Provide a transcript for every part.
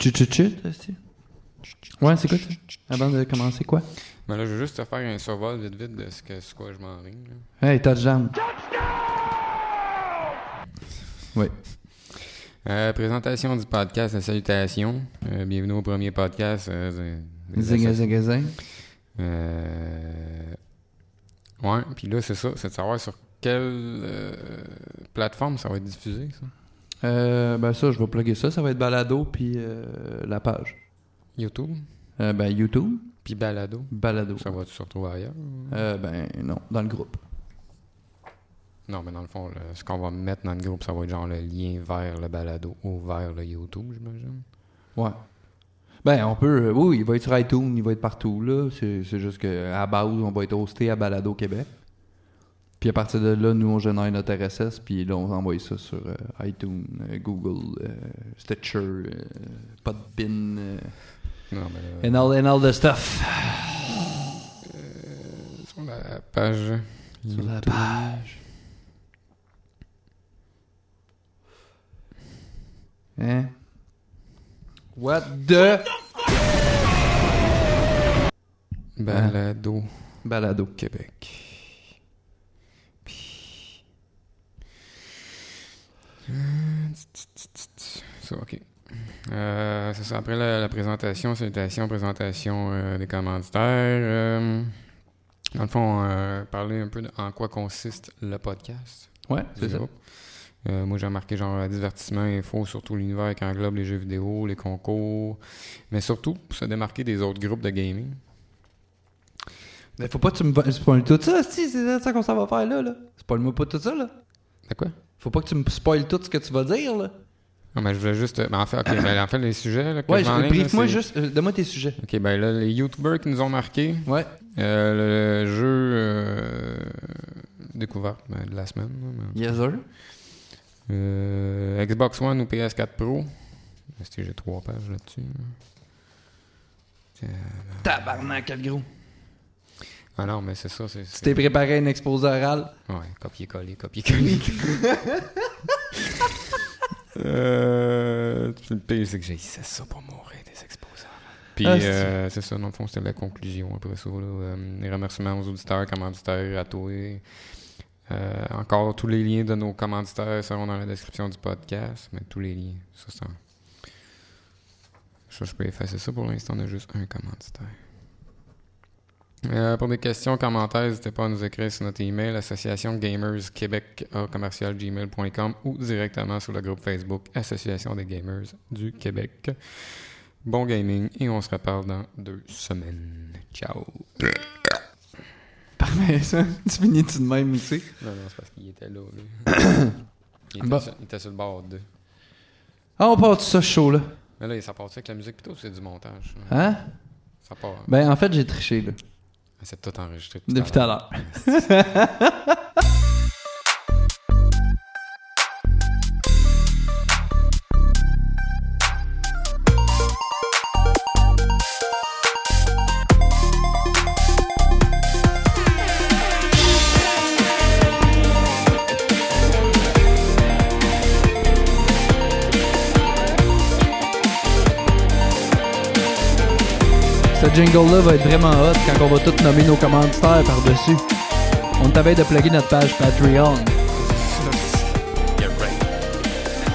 Chut chut chut. Ouais, c'est quoi ça? Avant de commencer quoi? Ben là, je veux juste te faire un survol vite vite de ce que c'est quoi je m'enligne. là. Hey, touchdown. Oui. Euh, présentation du podcast de Salutations. Euh, bienvenue au premier podcast. Euh, Zing zing zing. Euh, Ouais, puis là, c'est ça. C'est de savoir sur quelle euh, plateforme ça va être diffusé, ça. Euh, ben ça, je vais plugger ça. Ça va être Balado puis euh, la page. YouTube, Euh, ben YouTube, puis Balado. Balado. Ça va-tu se retrouver ailleurs? Euh, ben non, dans le groupe. Non, mais dans le fond, ce qu'on va mettre dans le groupe, ça va être genre le lien vers le balado ou vers le YouTube, j'imagine. Ouais. Ben, on peut. oui, il va être sur iTunes, il va être partout, là. C'est juste que à base, on va être hosté à Balado Québec. Puis à partir de là, nous, on génère notre RSS, puis là, on envoie ça sur euh, iTunes, euh, Google, euh, Stitcher, Podbean, euh, Non, mais and, all, and all the stuff. sur la page. Sur la page. Hein? What the... Balado Balado. Québec. Ça, ok. Euh, ça. Après la, la présentation, salutation, présentation euh, des commanditaires. euh, dans le fond, euh, parler un peu de en quoi consiste le podcast. Ouais, c'est ça. moi, j'ai remarqué genre divertissement, info, surtout l'univers qui englobe les jeux vidéo, les concours, mais surtout pour se démarquer des autres groupes de gaming. Mais faut pas que tu me tout ça, si, c'est ça qu'on s'en va faire là, là. Spoil-moi pas tout ça, là. De quoi? Faut pas que tu me spoiles tout ce que tu vas dire, là. Non, mais je voulais juste. Mais en fait, ok, mais en fait, les sujets. Là, que Ouais, brief-moi juste, euh, donne-moi tes sujets. Ok, ben là, les YouTubers qui nous ont marqué, Ouais. euh, le jeu euh, découverte ben, de la semaine. mais- Yes, sir. Euh, Xbox One ou PS4 Pro. Est-ce que j'ai trois pages là-dessus? Tabarnak, quel gros. Ah non, mais c'est ça. C'est, Tu t'es préparé un exposé oral. Ouais, copier-coller, copier-coller. euh, le pire, c'est que j'ai ça pour mourir des exposants. Puis, Ah, c'est- euh, c'est ça, dans le fond, c'était la conclusion après ça. Là, Euh, les remerciements aux auditeurs, commanditaires, à toi. Euh, encore, tous les liens de nos commanditaires seront dans la description du podcast. Mais tous les liens, ça, c'est un- Ça, je peux effacer ça pour l'instant. On a juste un commanditaire. Euh, pour des questions, commentaires, n'hésitez pas à nous écrire sur notre email association gamers québec commercial gmail.com ou directement sur le groupe Facebook Association des gamers du Québec. Bon gaming et on se reparle dans deux semaines. Ciao. Parfait, ça. Tu finis-tu de même ici? Non, non, c'est parce qu'il était là. lui. il, était Bon. sur, il était sur le bord de. Ah, on part de ça chaud, là. Mais là, ça part avec la musique plutôt, c'est du montage. Hein? Ça part. Ben, en fait, j'ai triché, là. C'est tout enregistré. Depuis tout à l'heure. jingle-là va être vraiment hot quand on va tout nommer nos commanditaires par-dessus. On t'avait de plugger notre page Patreon.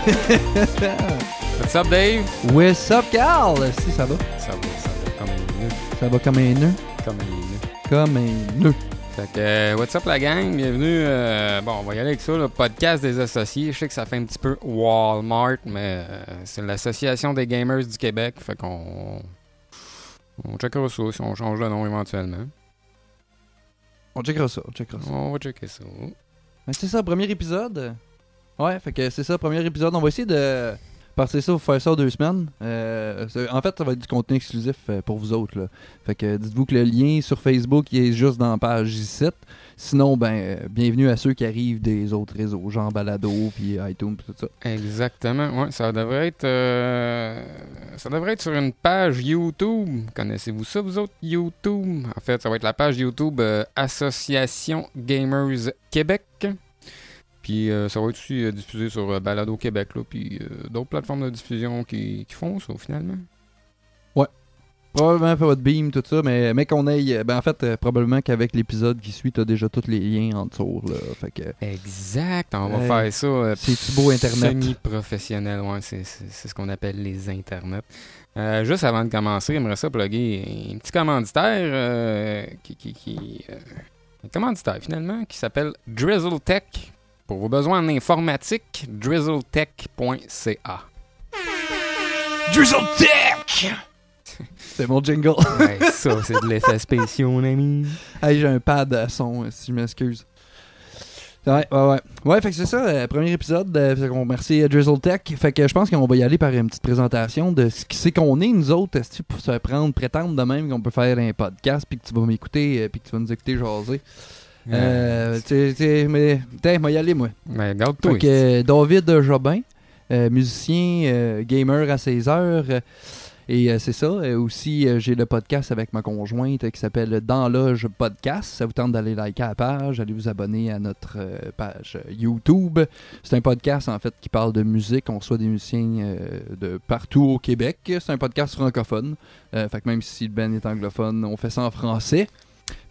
What's up, Dave? What's up, Carl? Si, ça va. Ça va, ça va comme un nœud. Ça va comme un nœud. Comme un nœud. Comme un nœud. Fait que, euh, what's up la gang? Bienvenue. euh, bon, on va y aller avec ça, le podcast des associés. Je sais que ça fait un petit peu Walmart, mais euh, c'est l'Association des gamers du Québec. Fait qu'on. On checkera ça si on change le nom éventuellement. On checkera ça, on checkera ça. On va checker ça. Mais c'est ça, premier épisode. Ouais, fait que c'est ça, premier épisode. On va essayer de partir ça, vous faire ça en deux semaines. Euh, en fait, ça va être du contenu exclusif euh, pour vous autres. Là. Fait que dites-vous que le lien sur Facebook il est juste dans la page 17. Sinon, ben, euh, bienvenue à ceux qui arrivent des autres réseaux, genre Balado, puis iTunes, puis tout ça. Exactement. Ouais, ça devrait être. euh, ça devrait être sur une page YouTube. Connaissez-vous ça, vous autres, YouTube? En fait, ça va être la page YouTube euh, Association Gamers Québec. Puis euh, ça va être aussi euh, diffusé sur euh, Balado Québec, là, puis euh, d'autres plateformes de diffusion qui font ça finalement. Probablement pas votre beam, tout ça, mais, mais qu'on aille. Ben en fait, euh, probablement qu'avec l'épisode qui suit, t'as déjà tous les liens en dessous. Là, fait que Exact, on va Ouais. faire ça. euh, c'est beau Internet? Semi-professionnel, ouais, c'est c'est- c'est ce qu'on appelle les internets. Euh, juste avant de commencer, j'aimerais ça plugger un petit commanditaire euh, qui, qui, qui, euh, un commanditaire finalement qui s'appelle Drizzle Tech. Pour vos besoins en informatique, drizzletech.ca. Drizzle Tech! C'est mon jingle. Ouais, ça, c'est de l'effet spécial, mon ami. hey, j'ai un pad à son, si je m'excuse. Ouais, ouais, ouais. Ouais, fait que c'est ça, euh, premier épisode. Euh, fait qu'on remercie euh, Drizzle Tech. Fait que je pense qu'on va y aller par une petite présentation de ce qui c'est qu'on est, nous autres, est pour se prendre, prétendre de même qu'on peut faire un podcast, puis que tu vas m'écouter, euh, puis que tu vas nous écouter jaser. Euh, tu sais, mais, tiens, moi y aller, moi. Mais. Fait que euh, David Jobin, musicien, gamer à 16 heures. Et euh, c'est ça. Euh, aussi, euh, j'ai le podcast avec ma conjointe qui s'appelle Dans Loge Podcast. Ça vous tente d'aller liker la page, allez vous abonner à notre page YouTube. C'est un podcast en fait qui parle de musique. On reçoit des musiciens de partout au Québec. C'est un podcast francophone. Fait que même si le Ben est anglophone, on fait ça en français.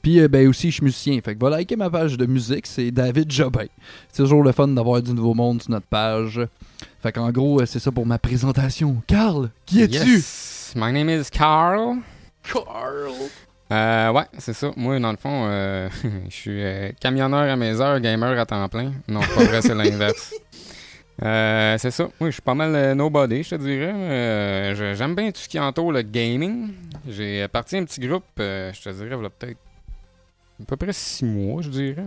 Puis euh, ben aussi, je suis musicien. Fait que va liker ma page de musique, c'est David Jobin. C'est toujours le fun d'avoir du nouveau monde sur notre page. Fait qu'en gros, euh, c'est ça pour ma présentation. Carl, qui es-tu? Yes, my name is Carl. Carl. Euh, ouais, c'est ça. Moi, dans le fond, euh, je suis euh, camionneur à mes heures, gamer à temps plein. Non, pas vrai, c'est l'inverse. Euh, c'est ça. Moi, je suis pas mal euh, nobody, je te dirais. Euh, J'aime bien tout ce qui entoure le gaming. J'ai parti un petit groupe, euh, je te dirais, il y a peut-être à peu près six mois, je dirais.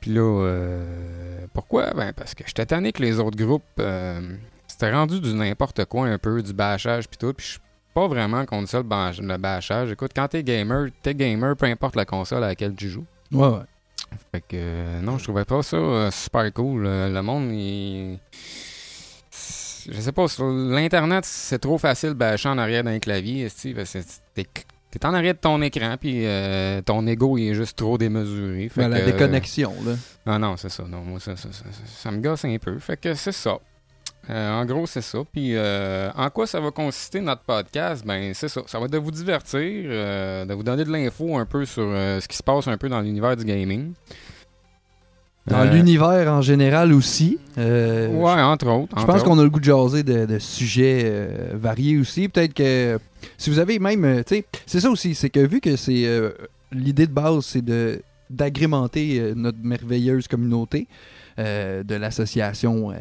Puis là, euh, pourquoi? Ben, parce que j'étais tanné que les autres groupes, euh, c'était rendu du n'importe quoi un peu, du bâchage puis tout. Puis je suis pas vraiment contre ça, le, bâch- le bâchage. Écoute, quand t'es gamer, t'es gamer, peu importe la console à laquelle tu joues. Ouais, ouais. Fait que, euh, non, je trouvais pas ça euh, super cool. Le monde, il... Je sais pas, sur l'Internet, c'est trop facile de bâcher en arrière d'un clavier, t'es t'es en arrière de ton écran, puis euh, ton ego, il est juste trop démesuré. Fait Ben, la que, euh, déconnexion, là. ah non, c'est ça. Non, moi, ça, ça, ça, ça- me gosse un peu. Fait que c'est ça. Euh, en gros, c'est ça. Puis, euh, en quoi ça va consister notre podcast? Ben, c'est ça. Ça va être de vous divertir, euh, de vous donner de l'info un peu sur euh, ce qui se passe un peu dans l'univers du gaming. Dans Euh, l'univers en général aussi. Euh, Ouais, entre autres. Je pense qu'on a le goût de jaser de, de sujets euh, variés aussi. Peut-être que si vous avez même, euh, tu sais, c'est ça aussi, c'est que vu que c'est euh, l'idée de base, c'est de d'agrémenter euh, notre merveilleuse communauté de l'association.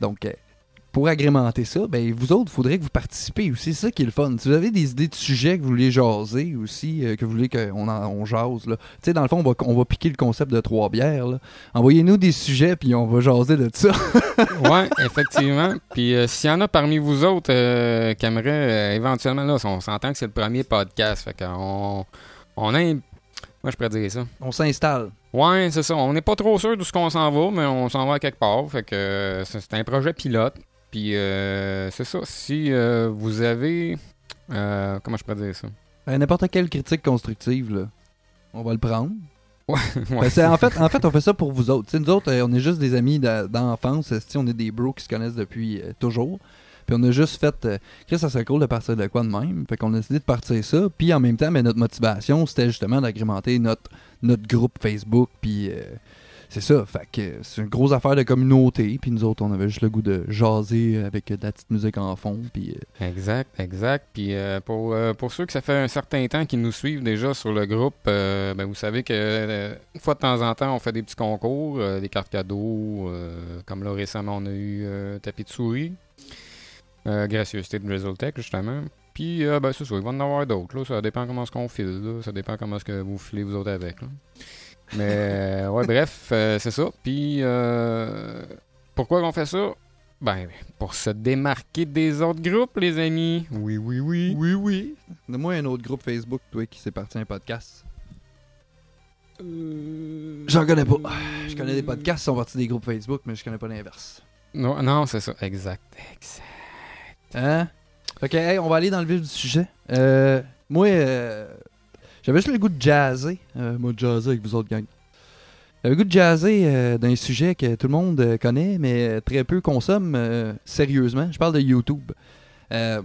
donc, pour agrémenter ça, ben vous autres, il faudrait que vous participez aussi. C'est ça qui est le fun. Si vous avez des idées de sujets que vous voulez jaser aussi, euh, que vous voulez qu'on on jase, là. Tu sais, dans le fond, on va, on va piquer le concept de trois bières. Envoyez-nous des sujets, puis on va jaser de ça. ouais, effectivement. Puis euh, s'il y en a parmi vous autres euh, qui aimeraient euh, éventuellement, là, on s'entend que c'est le premier podcast. Fait qu'on on a un... Moi, je pourrais dire ça. On s'installe. Ouais, c'est ça. On n'est pas trop sûr d'où ce qu'on s'en va, mais on s'en va à quelque part. Fait que c'est un projet pilote. Puis euh, c'est ça. Si euh, vous avez... euh, comment je pourrais dire ça? Euh, N'importe quelle critique constructive, là, on va le prendre. Ouais. Ben, c'est- en, fait, en fait, on fait ça pour vous autres. Nous autres, on est juste des amis d'enfance. On est des bros qui se connaissent depuis euh, toujours. Puis on a juste fait. euh, Chris, ça serait cool de partir de quoi de même? Fait qu'on a décidé de partir ça. Puis en même temps, ben, notre motivation, c'était justement d'agrémenter notre, notre groupe Facebook. Puis euh, c'est ça. C'est une grosse affaire de communauté. Puis nous autres, on avait juste le goût de jaser avec euh, de la petite musique en fond. Puis euh, Exact, exact. Puis euh, pour, pour ceux que ça fait un certain temps qui nous suivent déjà sur le groupe, ben, vous savez que une fois de temps en temps, on fait des petits concours, des cartes cadeaux. comme là récemment, on a eu tapis de souris. Gracieuseté de Drizzletech, justement. Puis, euh, ben, c'est ça, il va en avoir d'autres. Ça dépend comment ce qu'on file. Ça dépend comment ce que vous filez vous autres avec. Mais, euh, ouais, bref, euh, c'est ça. Puis, euh, pourquoi on fait ça? Ben, pour se démarquer des autres groupes, les amis. Oui, oui, oui. oui, oui. Donne-moi un autre groupe Facebook, toi, qui s'est parti un podcast. J'en connais pas. Je connais des podcasts qui sont partis des groupes Facebook, mais je connais pas l'inverse. Non, non c'est ça. Exact. Exact. Hein? Ok, hey, on va aller dans le vif du sujet. Euh, moi, euh, j'avais juste le goût de jazzer. Euh, moi, de jazzer avec vous autres, gang. J'avais le goût de jaser euh, d'un sujet que tout le monde euh, connaît, mais très peu consomme euh, sérieusement. Je parle de YouTube. Euh,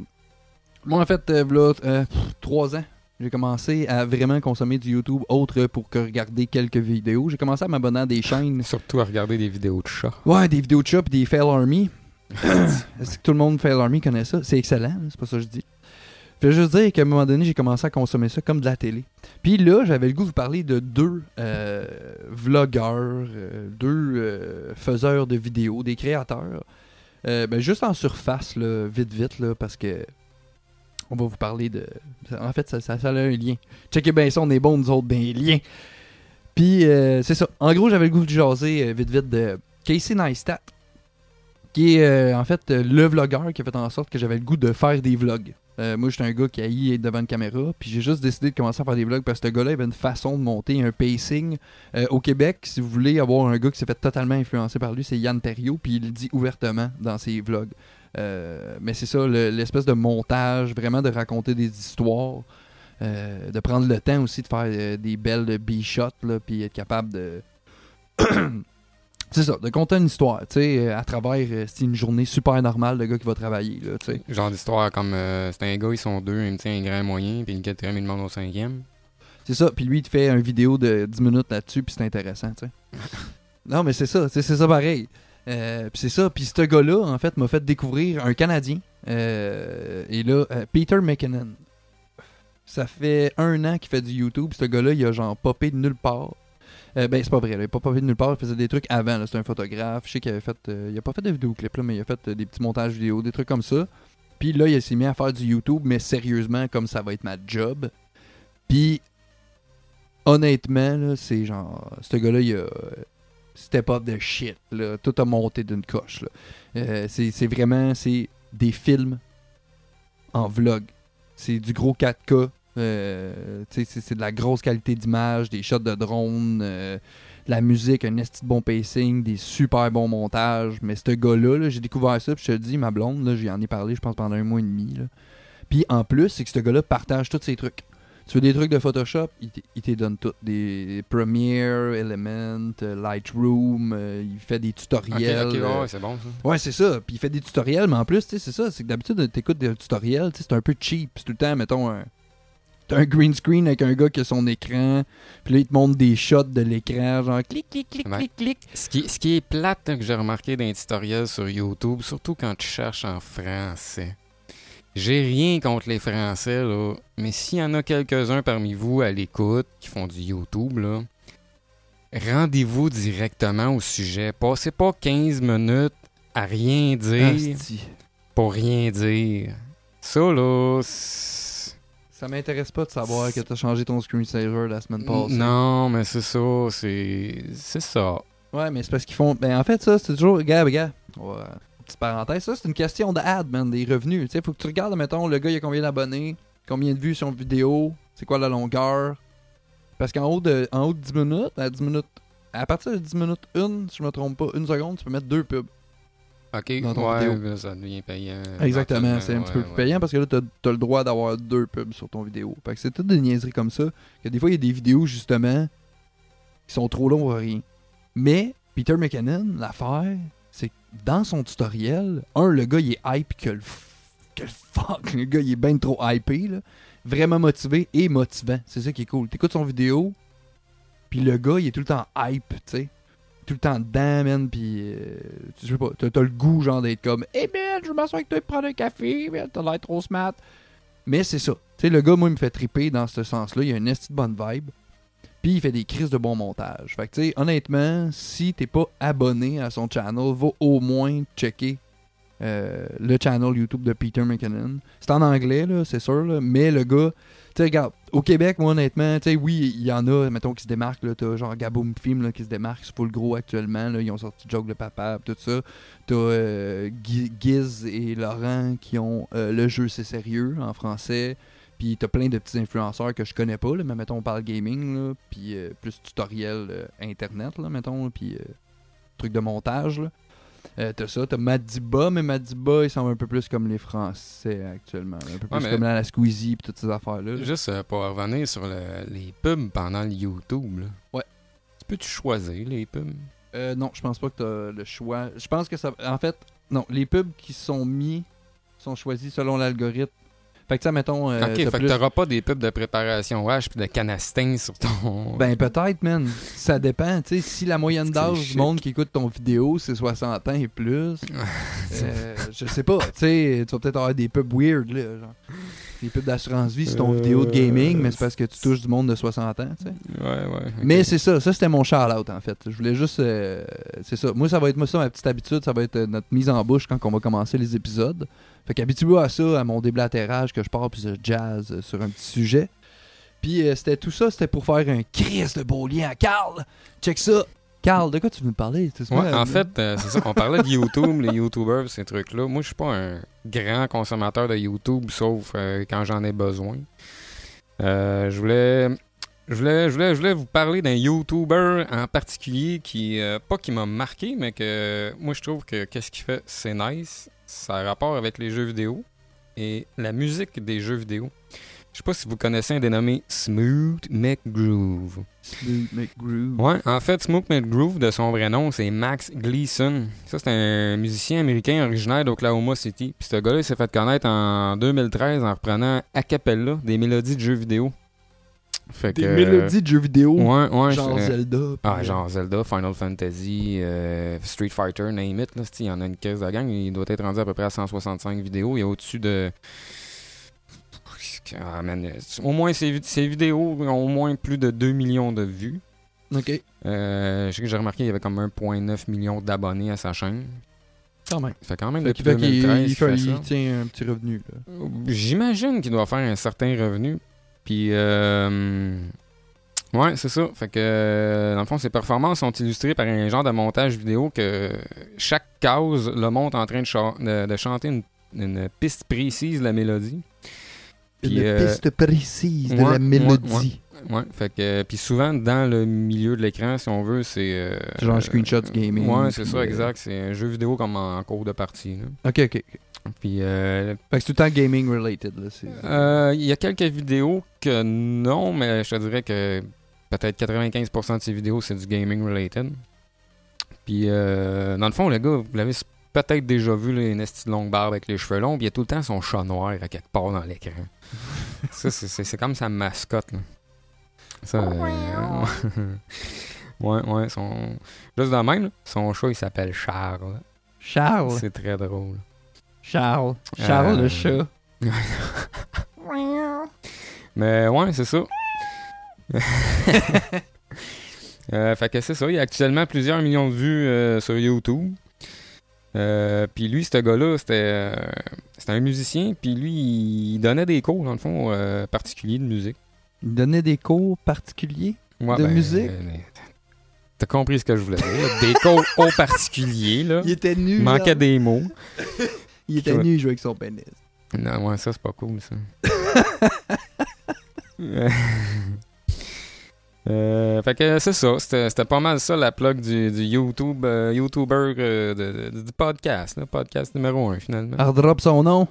moi, en fait, euh, euh, pff, trois ans, j'ai commencé à vraiment consommer du YouTube autre pour que regarder quelques vidéos. J'ai commencé à m'abonner à des chaînes. Surtout à regarder des vidéos de chats. Ouais, des vidéos de chats pis des Fail Army. Est-ce que tout le monde Fail Army connaît ça? C'est excellent, c'est pas ça que je dis. Je veux juste dire qu'à un moment donné, j'ai commencé à consommer ça comme de la télé. Puis là, j'avais le goût de vous parler de deux euh, vlogueurs, euh, deux euh, faiseurs de vidéos, des créateurs. Euh, ben, juste en surface, là, vite, vite, là, parce que on va vous parler de... En fait, ça, a un lien. Checkez bien ça, on est bons, nous autres, des liens. Puis, c'est ça. En gros, j'avais le goût de jaser vite, vite de Casey Neistat, qui est en fait le vlogueur qui a fait en sorte que j'avais le goût de faire des vlogs. Euh, moi, j'étais un gars qui haït être devant une caméra, puis j'ai juste décidé de commencer à faire des vlogs parce que ce gars-là avait une façon de monter un pacing. Euh, au Québec, si vous voulez avoir un gars qui s'est fait totalement influencer par lui, c'est Yann Terriot, puis il le dit ouvertement dans ses vlogs. Euh, mais c'est ça, le- l'espèce de montage, vraiment de raconter des histoires, de prendre le temps aussi de faire des belles B-shots, puis être capable de. c'est ça, de conter une histoire, tu sais, euh, à travers euh, c'est une journée super normale de gars qui va travailler, là, tu sais. Genre d'histoire comme euh, c'est un gars, ils sont deux, il me tient un grand moyen, puis le quatrième, il demande au cinquième. C'est ça, puis lui, il te fait une vidéo de 10 minutes là-dessus, puis c'est intéressant, tu sais. non, mais c'est ça, c'est ça pareil. Euh, puis c'est ça, puis ce gars-là, en fait, m'a fait découvrir un Canadien. euh, et là, euh, Peter McKinnon. Ça fait un an qu'il fait du YouTube. Ce gars-là, il a genre popé de nulle part. Euh, ben, c'est pas vrai, là, il a pas popé de nulle part. Il faisait des trucs avant. C'est un photographe. Je sais qu'il avait fait. euh, il a pas fait de vidéoclip, là, mais il a fait euh, des petits montages vidéo, des trucs comme ça. Puis là, il s'est mis à faire du YouTube, mais sérieusement, comme ça va être ma job. Puis, honnêtement, c'est genre. Ce gars-là, il a. Step up de shit. Là. Tout a monté d'une coche. c'est vraiment. C'est des films en vlog. C'est du gros 4K. Euh, c'est de la grosse qualité d'image, des shots de drone, euh, de la musique, un esti de bon pacing, des super bons montages. Mais ce gars-là, là, j'ai découvert ça, puis je te le dis, ma blonde, j'y en ai parlé, je pense, pendant un mois et demi. là. Puis en plus, c'est que ce gars-là partage tous ses trucs. Tu veux des trucs de Photoshop, il te donne tout. Des Premiere, Element, euh, Lightroom, euh, il fait des tutoriels. ok, ouais, c'est bon ça. Ouais, c'est ça. Puis il fait des tutoriels, mais en plus, tu sais, c'est ça. C'est que d'habitude, t'écoutes des tutoriels, c'est un peu cheap. C'est tout le temps, mettons, un. T'as un green screen avec un gars qui a son écran, puis là, il te montre des shots de l'écran, genre clic, clic, clic, Ouais. clic, clic. Ce qui, ce qui est plate hein, que j'ai remarqué dans les tutoriels sur YouTube, surtout quand tu cherches en français. J'ai rien contre les Français, là, mais s'il y en a quelques-uns parmi vous à l'écoute qui font du YouTube, là, rendez-vous directement au sujet. Passez pas 15 minutes à rien dire Asti. pour rien dire. Ça, là, Ça m'intéresse pas de savoir que t'as changé ton screensaver la semaine passée. non, mais c'est ça, c'est c'est ça. Ouais, mais c'est parce qu'ils font. Ben, en fait, ça, c'est toujours. On va- Petite parenthèse, ça, c'est une question d'ad, man, des revenus. Tu sais, faut que tu regardes, mettons, le gars, il a combien d'abonnés, combien de vues sur une vidéo, c'est quoi la longueur. Parce qu'en haut, de, en haut de 10 minutes, à 10 minutes, à partir de 10 minutes, une, si je me trompe pas, une seconde, tu peux mettre deux pubs. Ok, Dans ton ouais, vidéo. là, ça devient payant. Exactement, c'est un petit peu plus payant parce que là, t'as as le droit d'avoir deux pubs sur ton vidéo. Fait que c'est toutes des niaiseries comme ça. Que des fois, il y a des vidéos, justement, qui sont trop longues pour rien. Mais, Peter McKinnon, l'affaire, c'est que dans son tutoriel, un, le gars, il est hype que le, f- que le fuck. Le gars, il est bien trop hypé, là. Vraiment motivé et motivant. C'est ça qui est cool. T'écoutes son vidéo, puis le gars, il est tout le temps hype, tu sais. Tout le temps dedans, man, puis euh, tu sais pas, t'as le goût, genre, d'être comme « Hey, man, je m'assois avec toi pour prendre un café, man, t'as l'air trop smart. » Mais c'est ça. Tu sais, le gars, moi, il me fait triper dans ce sens-là. Il a une esti de bonne vibe. Puis il fait des crises de bon montage. Fait que, tu sais, honnêtement, si t'es pas abonné à son channel, va au moins checker euh, le channel YouTube de Peter McKinnon. C'est en anglais, c'est sûr, là, mais le gars, tu regarde, au Québec, moi, honnêtement, tu sais, oui, il y en a, mettons, qui se démarquent, là, t'as genre Gaboom Film, qui se démarque, c'est full gros actuellement, là, ils ont sorti Joke de Papa, tout ça. T'as euh, Giz et Laurent qui ont euh, le jeu C'est sérieux en français. Puis t'as plein de petits influenceurs que je connais pas, là, mais mettons on parle gaming, puis euh, plus tutoriel internet, là, mettons, puis truc de montage. Là. Euh, t'as ça, t'as Madiba, mais Madiba, il semble un peu plus comme les Français actuellement. Un peu plus Ouais, comme la, la Squeezie puis toutes ces affaires-là. là. Juste euh, pour revenir sur le- les pubs pendant le YouTube, là. Ouais. Tu peux-tu choisir les pubs? Euh, non, je pense pas que t'as le choix. Je pense que ça. En fait, non, les pubs qui sont mis sont choisis selon l'algorithme. Fait que ça, mettons. euh, ok, fait plus- que t'auras pas des pubs de préparation H puis de canastin sur ton. Ben peut-être, man. Ça dépend. Tu sais, si la moyenne d'âge du monde qui écoute ton vidéo, c'est 60 ans et plus, euh, je sais pas. Tu sais, tu vas peut-être avoir des pubs weird, là. Genre. Des pubs d'assurance vie sur ton Euh, vidéo de gaming, mais c'est parce que tu touches du monde de 60 ans, tu sais. ouais, ouais. Mais c'est ça, ça c'était mon shout-out en fait. Je voulais juste. euh, c'est ça. Moi, ça va être moi, ça, ma petite habitude, ça va être euh, notre mise en bouche quand on va commencer les épisodes. Fait qu'habitue-vous à ça, à mon déblatérage que je pars puis je jazz euh, sur un petit sujet. Puis euh, c'était tout ça, c'était pour faire un crise de beau lien à Carl. Check ça. Carl, de quoi tu veux me parler? Ouais, en fait, euh, c'est ça. On parlait de YouTube, les YouTubers, ces trucs-là. Moi, je suis pas un grand consommateur de YouTube, sauf euh, quand j'en ai besoin. Euh, je voulais. Je voulais, je, voulais, je voulais vous parler d'un YouTuber en particulier qui, pas qui m'a marqué, mais que moi je trouve que qu'est-ce qu'il fait, c'est nice. Ça a rapport avec les jeux vidéo et la musique des jeux vidéo. Je sais pas si vous connaissez un dénommé Smooth McGroove. Smooth McGrew. Ouais, en fait, Smoke McGroove, de son vrai nom, c'est Max Gleason. Ça, c'est un musicien américain originaire d'Oklahoma City. Puis ce gars-là, il s'est fait connaître en 2013 en reprenant a cappella des mélodies de jeux vidéo. Fait Des que- mélodies de jeux vidéo? Ouais, ouais. genre c'est- Zelda. Ah, euh, genre Zelda, Final Fantasy, euh, Street Fighter, name it. Là, il y en a une caisse de gang. Il doit être rendu à peu près à 165 vidéos. Il y a au-dessus de. Ah, man, euh, au moins, ces, ces vidéos ont au moins plus de 2 millions de vues. Ok, Euh, je sais que j'ai remarqué qu'il y avait comme 1,9 million d'abonnés à sa chaîne. quand même. Ça fait quand même Fait depuis qu'il fait qu'il 2013 il fait- fait il tient un petit revenu. Là. J'imagine qu'il doit faire un certain revenu. Puis, euh, ouais, c'est ça. Fait que, euh, dans le fond, ses performances sont illustrées par un genre de montage vidéo que chaque case le montre en train de, cha- de- de chanter une, une piste précise de la mélodie. Puis, Une euh, piste précise de ouais, la ouais, mélodie. Ouais, fait que, puis souvent, dans le milieu de l'écran, si on veut, c'est. euh, Genre euh, screenshots gaming, Ouais, c'est ça, euh, exact. C'est un jeu vidéo comme en cours de partie. là. Ok, ok. Puis, euh, Fait que c'est tout le temps gaming related. Euh, Il y a quelques vidéos que non, mais je te dirais que peut-être 95% de ces vidéos, c'est du gaming related. Puis, euh, dans le fond, le gars, vous l'avez peut-être déjà vu, là, une longue barbe avec les cheveux longs, puis il y a tout le temps son chat noir à quelque part dans l'écran. Ça, c'est- comme sa mascotte. Là. Ça, euh, ouais, ouais, son... Juste de même, là, son chat, il s'appelle Charles. Charles? C'est très drôle. Charles. Charles Euh, le chat. Mais ouais, c'est ça. Euh, fait que c'est ça. Il y a actuellement plusieurs millions de vues euh, sur YouTube. Euh, puis lui, ce gars-là, c'était euh, c'était un musicien. Puis lui, il donnait des cours, dans le fond, euh, particuliers de musique. Il donnait des cours particuliers. Ouais, De ben, musique? euh, T'as compris ce que je voulais dire. Des cours au particulier, là. Il était nu. Il manquait des mots. Il était nu, il jouait avec son pénis. Non, ouais, ça, c'est pas cool, ça. Euh, fait que c'est ça. C'était pas mal ça, la plug du, du YouTube, euh, YouTuber euh, de- de- du podcast. là. podcast numéro 1, finalement. Elle redrop son nom?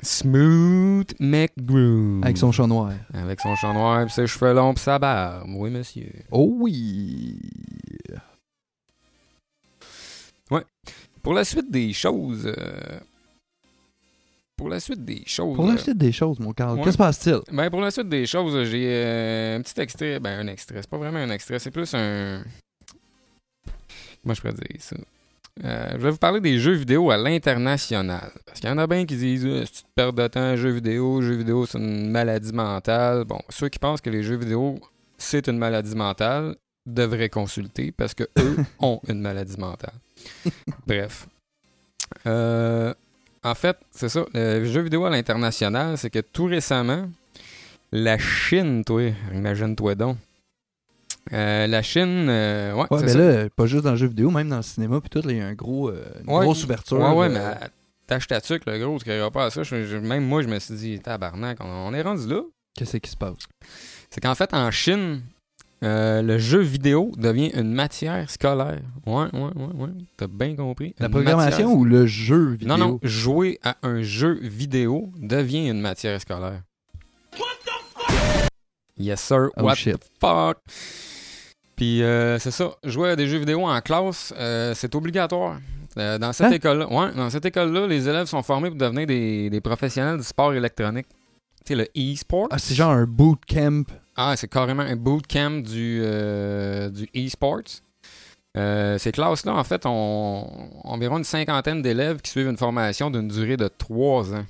Smooth McGrew. avec son chat noir. Avec son chat noir, pis ses cheveux longs, pis sa barbe. Oui, monsieur. Oh oui. Pour la suite des choses... euh, Pour la suite des choses... Pour la euh, suite des choses, mon Carl, Ouais. que se passe-t-il? Ben pour la suite des choses, j'ai euh, un petit extrait. Ben un extrait, c'est pas vraiment un extrait, c'est plus un. Comment je pourrais dire ça? Euh, je vais vous parler des jeux vidéo à l'international. Parce qu'il y en a bien qui disent si tu te perds de temps, jeux vidéo, jeux vidéo c'est une maladie mentale. Bon, ceux qui pensent que les jeux vidéo c'est une maladie mentale devraient consulter parce que eux ont une maladie mentale. Bref. Euh, en fait, c'est ça. Le jeu vidéo à l'international, c'est que tout récemment, la Chine, toi, imagine-toi donc. Euh, la Chine, euh, ouais, Ouais, mais ça. là, pas juste dans le jeu vidéo, même dans le cinéma, puis tout, il y a un gros, euh, une Ouais, grosse ouverture. Ouais, ouais, euh, mais tâche ta tuque, le gros, tu créeras pas à ça. Je- je- même moi, je me suis dit, tabarnak, on, on est rendu là. Qu'est-ce qui se passe? C'est qu'en fait, en Chine, euh, le jeu vidéo devient une matière scolaire. Ouais, ouais, ouais, ouais. T'as bien compris. La programmation matière- ou le jeu vidéo? Non, non, jouer à un jeu vidéo devient une matière scolaire. Yes, sir. Oh, What shit. the fuck? Puis euh, c'est ça, jouer à des jeux vidéo en classe, euh, c'est obligatoire. Euh, dans cette Hein? école-là, ouais, dans cette école-là, les élèves sont formés pour devenir des, des professionnels du sport électronique. Tu sais, le e-sport. Ah, c'est genre un bootcamp. Ah, c'est carrément un bootcamp du, euh, du e-sports. Euh, ces classes-là, en fait, ont environ une cinquantaine d'élèves qui suivent une formation d'une durée de trois ans.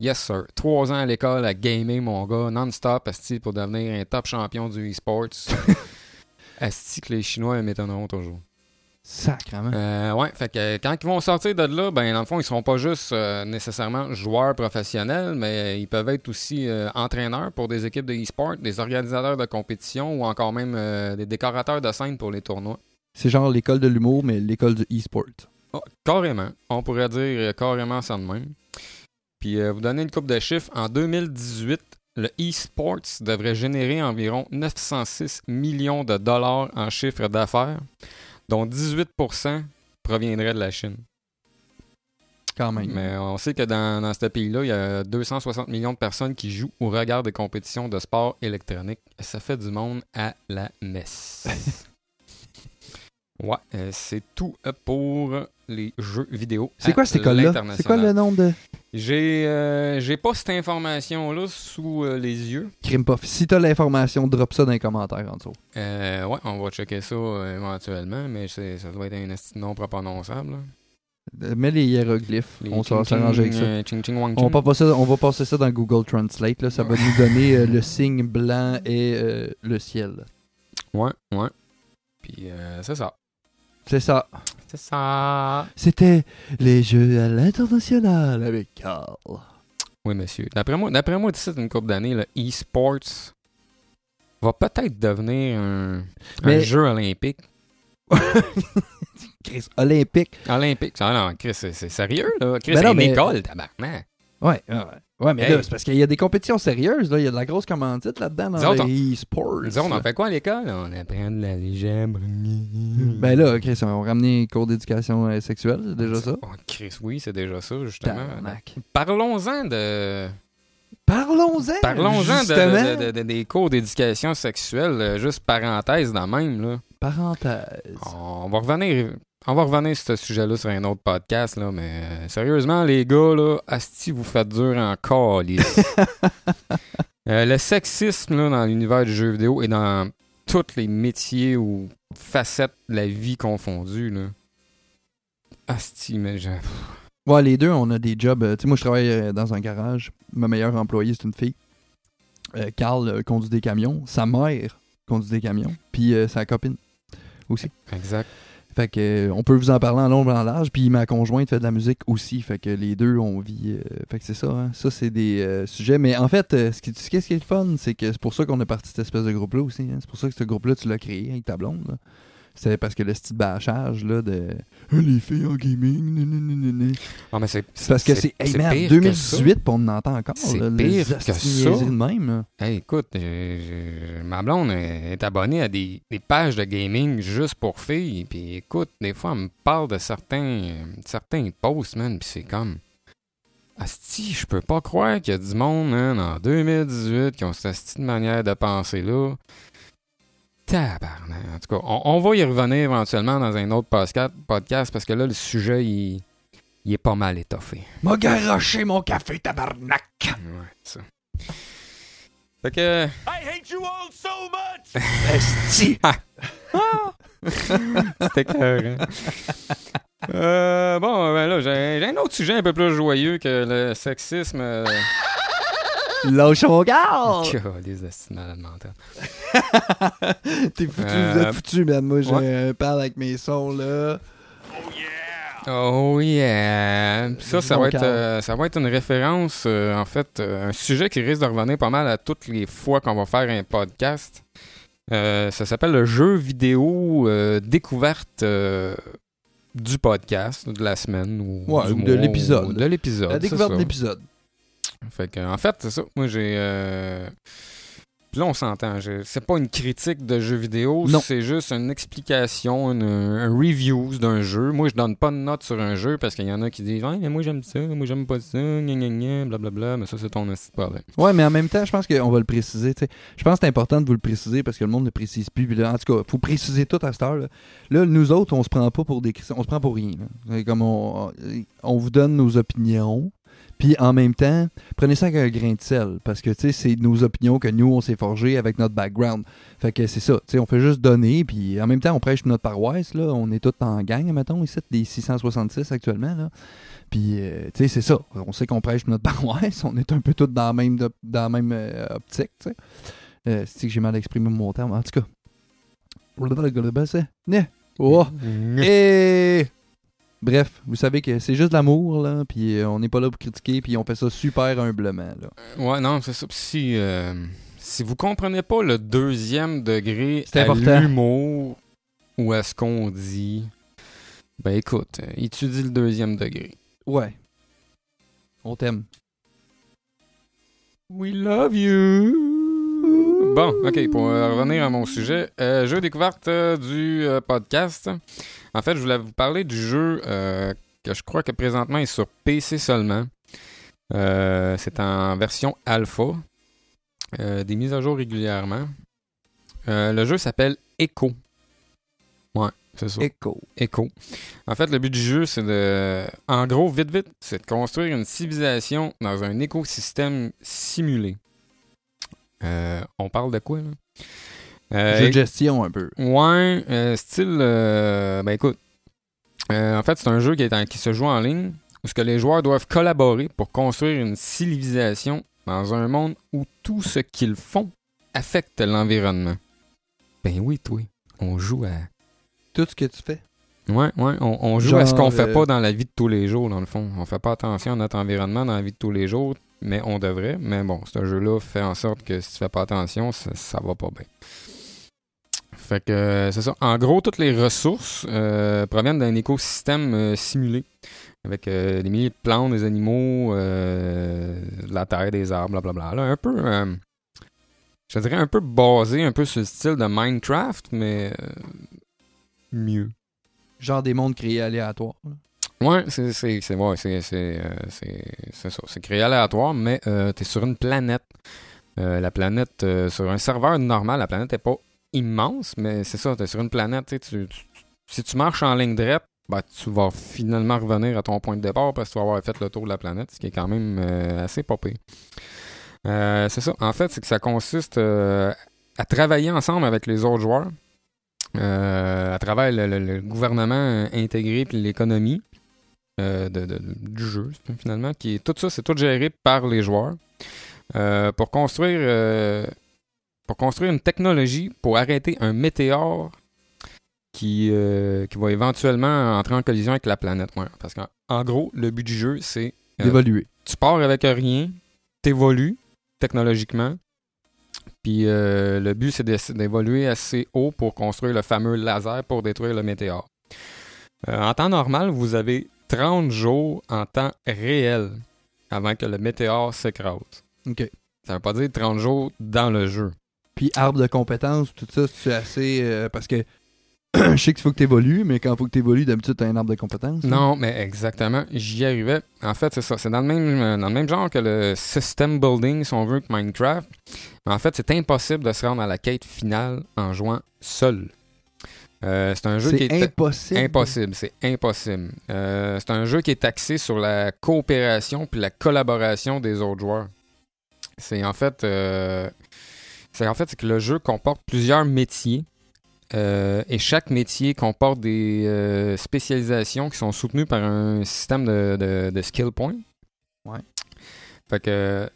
Yes, sir. Trois ans à l'école à gamer, mon gars, non-stop, asti, pour devenir un top champion du e-sports. asti que les Chinois m'étonneront toujours. Sacrement. Euh, ouais, fait que euh, quand ils vont sortir de là, ben dans le fond, ils seront pas juste euh, nécessairement joueurs professionnels, mais ils peuvent être aussi euh, entraîneurs pour des équipes de e-sport, des organisateurs de compétition ou encore même euh, des décorateurs de scène pour les tournois. C'est genre l'école de l'humour, mais l'école du e-sport. Ah, carrément. On pourrait dire carrément ça de même. Puis euh, vous donner une coupe de chiffres. En 2018, le e-sports devrait générer environ 906 millions de dollars en chiffre d'affaires, dont 18% proviendrait de la Chine. Quand même. Mais on sait que dans, dans ce pays-là, il y a 260 millions de personnes qui jouent ou regardent des compétitions de sport électronique. Ça fait du monde à la messe. ouais, euh, c'est tout euh, pour les jeux vidéo. C'est quoi cette école-là? C'est quoi le nom de J'ai euh, j'ai pas cette information-là sous euh, les yeux. Crime Puff? Si t'as l'information, drop ça dans les commentaires en dessous. Euh, ouais, on va checker ça éventuellement, mais ça doit être un nom pas prononçable. là. Mets les hiéroglyphes. Les on va s'arranger avec ça. wang On va, passer, on va passer ça dans Google Translate. Là. Ça va nous donner euh, le signe blanc et euh, le ciel. Ouais, ouais. Puis euh, c'est ça. C'est ça. C'est ça. C'était les jeux à l'international avec Carl. Oui, monsieur. D'après moi, d'après moi, d'ici une couple d'années, le e-sports va peut-être devenir un, jeu olympique. Chris, olympique. Olympique. Ah non, Chris, c'est, c'est sérieux, là. Chris, Ben c'est non, une mais- école, tabarnak. Ouais, ouais, ouais. Mais Hey. là, c'est parce qu'il y a des compétitions sérieuses. Là. Il y a de la grosse commandite là-dedans dans Disons, les on- e-sports. Disons, on en fait quoi à l'école? On apprend de la légende. Ben là, Chris, on va ramener les cours d'éducation euh, sexuelle, c'est déjà ça. Oh, Chris, oui, c'est déjà ça, justement. Parlons-en de... Parlons-en. Parlons-en de, justement. de- de- de- des cours d'éducation sexuelle, euh, juste parenthèse dans même, là. Parenthèse. On va revenir. On va revenir sur ce sujet-là sur un autre podcast, là, mais euh, sérieusement, les gars, là, Asti, vous faites dur en calice. Euh, le sexisme là, dans l'univers du jeu vidéo et dans tous les métiers ou facettes de la vie confondues, là. Asti, mais je... Ouais, les deux, on a des jobs. euh, Tu sais, moi, je travaille dans un garage. Ma meilleure employée, c'est une fille. Euh, Carl conduit des camions. Sa mère conduit des camions. Puis sa copine aussi. Exact. Fait que euh, on peut vous en parler en long en large. Puis ma conjointe fait de la musique aussi. Fait que les deux, on vit. euh, fait que c'est ça. hein. Ça, c'est des euh, sujets. Mais en fait, euh, ce qui, ce est fun, c'est que c'est pour ça qu'on a parti cette espèce de groupe-là aussi. hein. C'est pour ça que ce groupe-là, tu l'as créé avec ta blonde. là. C'est parce que le style bâchage là, de Ah, les filles en gaming, nan, nan, nan, nan. Ah, mais c'est, parce que c'est, hey, man, pire que 2018, puis on en entend encore. C'est pire que ça. de même. Hey, écoute, j'ai- j'ai- ma blonde est abonnée à des, des pages de gaming juste pour filles. Puis écoute, des fois, elle me parle de certains, euh, certains posts, man. Puis c'est comme. Asti, je peux pas croire qu'il y a du monde, man, en 2018 qui ont cette manière de penser là. Tabarnak. En tout cas, on, on va y revenir éventuellement dans un autre podcast, podcast parce que là, le sujet, il, il est pas mal étoffé. M'a garoché mon café, tabarnak! Ouais, ça. Fait que. I hate you all so much! Esti! C'était clair. Euh, bon, ben là, j'ai j'ai un autre sujet un peu plus joyeux que le sexisme. Euh... Lâche mon gars! des astuces malades mentales. T'es foutu, Euh, vous êtes foutu, man. Moi, je ouais. euh, parle avec mes sons, là. Oh yeah! Oh yeah! Ça, ça va, être, euh, ça va être une référence, euh, en fait, euh, un sujet qui risque de revenir pas mal à toutes les fois qu'on va faire un podcast. Euh, ça s'appelle le jeu vidéo euh, découverte euh, du podcast, de la semaine ou Ouais, du ou de l'épisode. De l'épisode. La découverte de l'épisode. Fait que, en fait, c'est ça. Moi, j'ai. euh, Puis là, on s'entend. C'est pas une critique de jeu vidéo, Non. c'est juste une explication, une, un review d'un jeu. Moi, je donne pas de note sur un jeu parce qu'il y en a qui disent Ouais, mais moi j'aime ça, moi j'aime pas ça, gna gna gna, blablabla. Mais ça, c'est ton problème. Ouais, mais en même temps, je pense qu'on va le préciser. Je pense que c'est important de vous le préciser parce que le monde ne précise plus. Puis là, en tout cas, faut préciser tout à cette heure. Là, Là, nous autres, on se prend pas pour des on se prend pour rien. là. Comme on, on vous donne nos opinions. Puis en même temps, prenez ça avec un grain de sel. Parce que tu sais, c'est nos opinions que nous, on s'est forgées avec notre background. Fait que c'est ça. tu sais, On fait juste donner. Puis en même temps, on prêche notre paroisse. Là. On est tous en gang, mettons, ici, des 666 actuellement. Là. Puis, euh, tu sais, c'est ça. On sait qu'on prêche notre paroisse. On est un peu tous dans la même, dans la même euh, optique, tu sais. Euh, c'est que j'ai mal exprimé mon terme. En tout cas. Oh. Et... Bref, vous savez que c'est juste de l'amour, là. Puis euh, on n'est pas là pour critiquer. Puis on fait ça super humblement, là. Ouais, non, c'est ça. Puis Si, euh, si vous comprenez pas le deuxième degré C'est à important. l'humour ou à ce qu'on dit, ben écoute, euh, étudie le deuxième degré. Ouais. On t'aime. We love you. Bon, ok, pour euh, revenir à mon sujet, euh, jeu découverte euh, du euh, podcast. En fait, je voulais vous parler du jeu que je crois que présentement est sur PC seulement. C'est en version alpha. Des mises à jour régulièrement. Le jeu s'appelle Echo. Ouais, c'est ça. Echo. Echo. En fait, le but du jeu, c'est de. En gros, vite, vite, c'est de construire une civilisation dans un écosystème simulé. Euh, on parle de quoi, là? Euh, Jeu de gestion, un peu. Ouais, euh, style. ben écoute. en fait, c'est un jeu qui, est en- qui se joue en ligne où ce que les joueurs doivent collaborer pour construire une civilisation dans un monde où tout ce qu'ils font affecte l'environnement. Ben oui, toi. On joue à. Tout ce que tu fais. Ouais, ouais, on, on joue à ce qu'on fait euh, pas dans la vie de tous les jours, dans le fond. On fait pas attention à notre environnement dans la vie de tous les jours, mais on devrait. Mais bon, ce jeu-là fait en sorte que si tu fais pas attention, ça, va pas bien. Fait que euh, c'est ça. En gros, toutes les ressources euh, proviennent d'un écosystème euh, simulé. Avec des milliers de plantes, des animaux, de la terre, des arbres, blablabla. Là, un peu. je dirais un peu basé un peu sur le style de Minecraft, mais mieux. Genre des mondes créés aléatoires. Ouais, c'est c'est euh, c'est c'est ça, c'est créé aléatoire, mais euh, t'es sur une planète. Euh, la planète euh, sur un serveur normal, la planète est pas immense, mais c'est ça, t'es sur une planète, tu, tu, tu- si tu marches en ligne droite, ben, tu vas finalement revenir à ton point de départ parce que tu vas avoir fait le tour de la planète, ce qui est quand même euh, assez popé. C'est ça. En fait, c'est que ça consiste à travailler ensemble avec les autres joueurs à travers le, le- gouvernement intégré puis l'économie de- de- du jeu, finalement. Qui tout ça, c'est tout géré par les joueurs euh, pour construire euh, pour construire une technologie pour arrêter un météore qui, euh, qui va éventuellement entrer en collision avec la planète. Parce qu'en en gros, le but du jeu, c'est euh, D'évoluer. tu pars avec rien, t'évolues technologiquement, puis euh, le but c'est d'évoluer assez haut pour construire le fameux laser pour détruire le météore. Euh, en temps normal, vous avez 30 jours en temps réel avant que le météore s'écrase. OK. Ça veut pas dire 30 jours dans le jeu. Puis arbre de compétences, tout ça, c'est assez. euh, parce que je sais qu'il faut que tu évolues, mais quand il faut que tu évolues, d'habitude, tu as un arbre de compétences. là. Non, mais exactement, j'y arrivais. En fait, c'est ça. C'est dans le même euh, dans le même genre que le system building, si on veut, que Minecraft. Mais en fait, c'est impossible de se rendre à la quête finale en jouant seul. Euh, c'est un jeu qui C'est est impossible. impossible, c'est impossible. Euh, c'est un jeu qui est axé sur la coopération puis la collaboration des autres joueurs. C'est en fait, euh, c'est en fait que le jeu comporte plusieurs métiers et chaque métier comporte des spécialisations qui sont soutenues par un système de, de, de skill points. Ouais. Fait que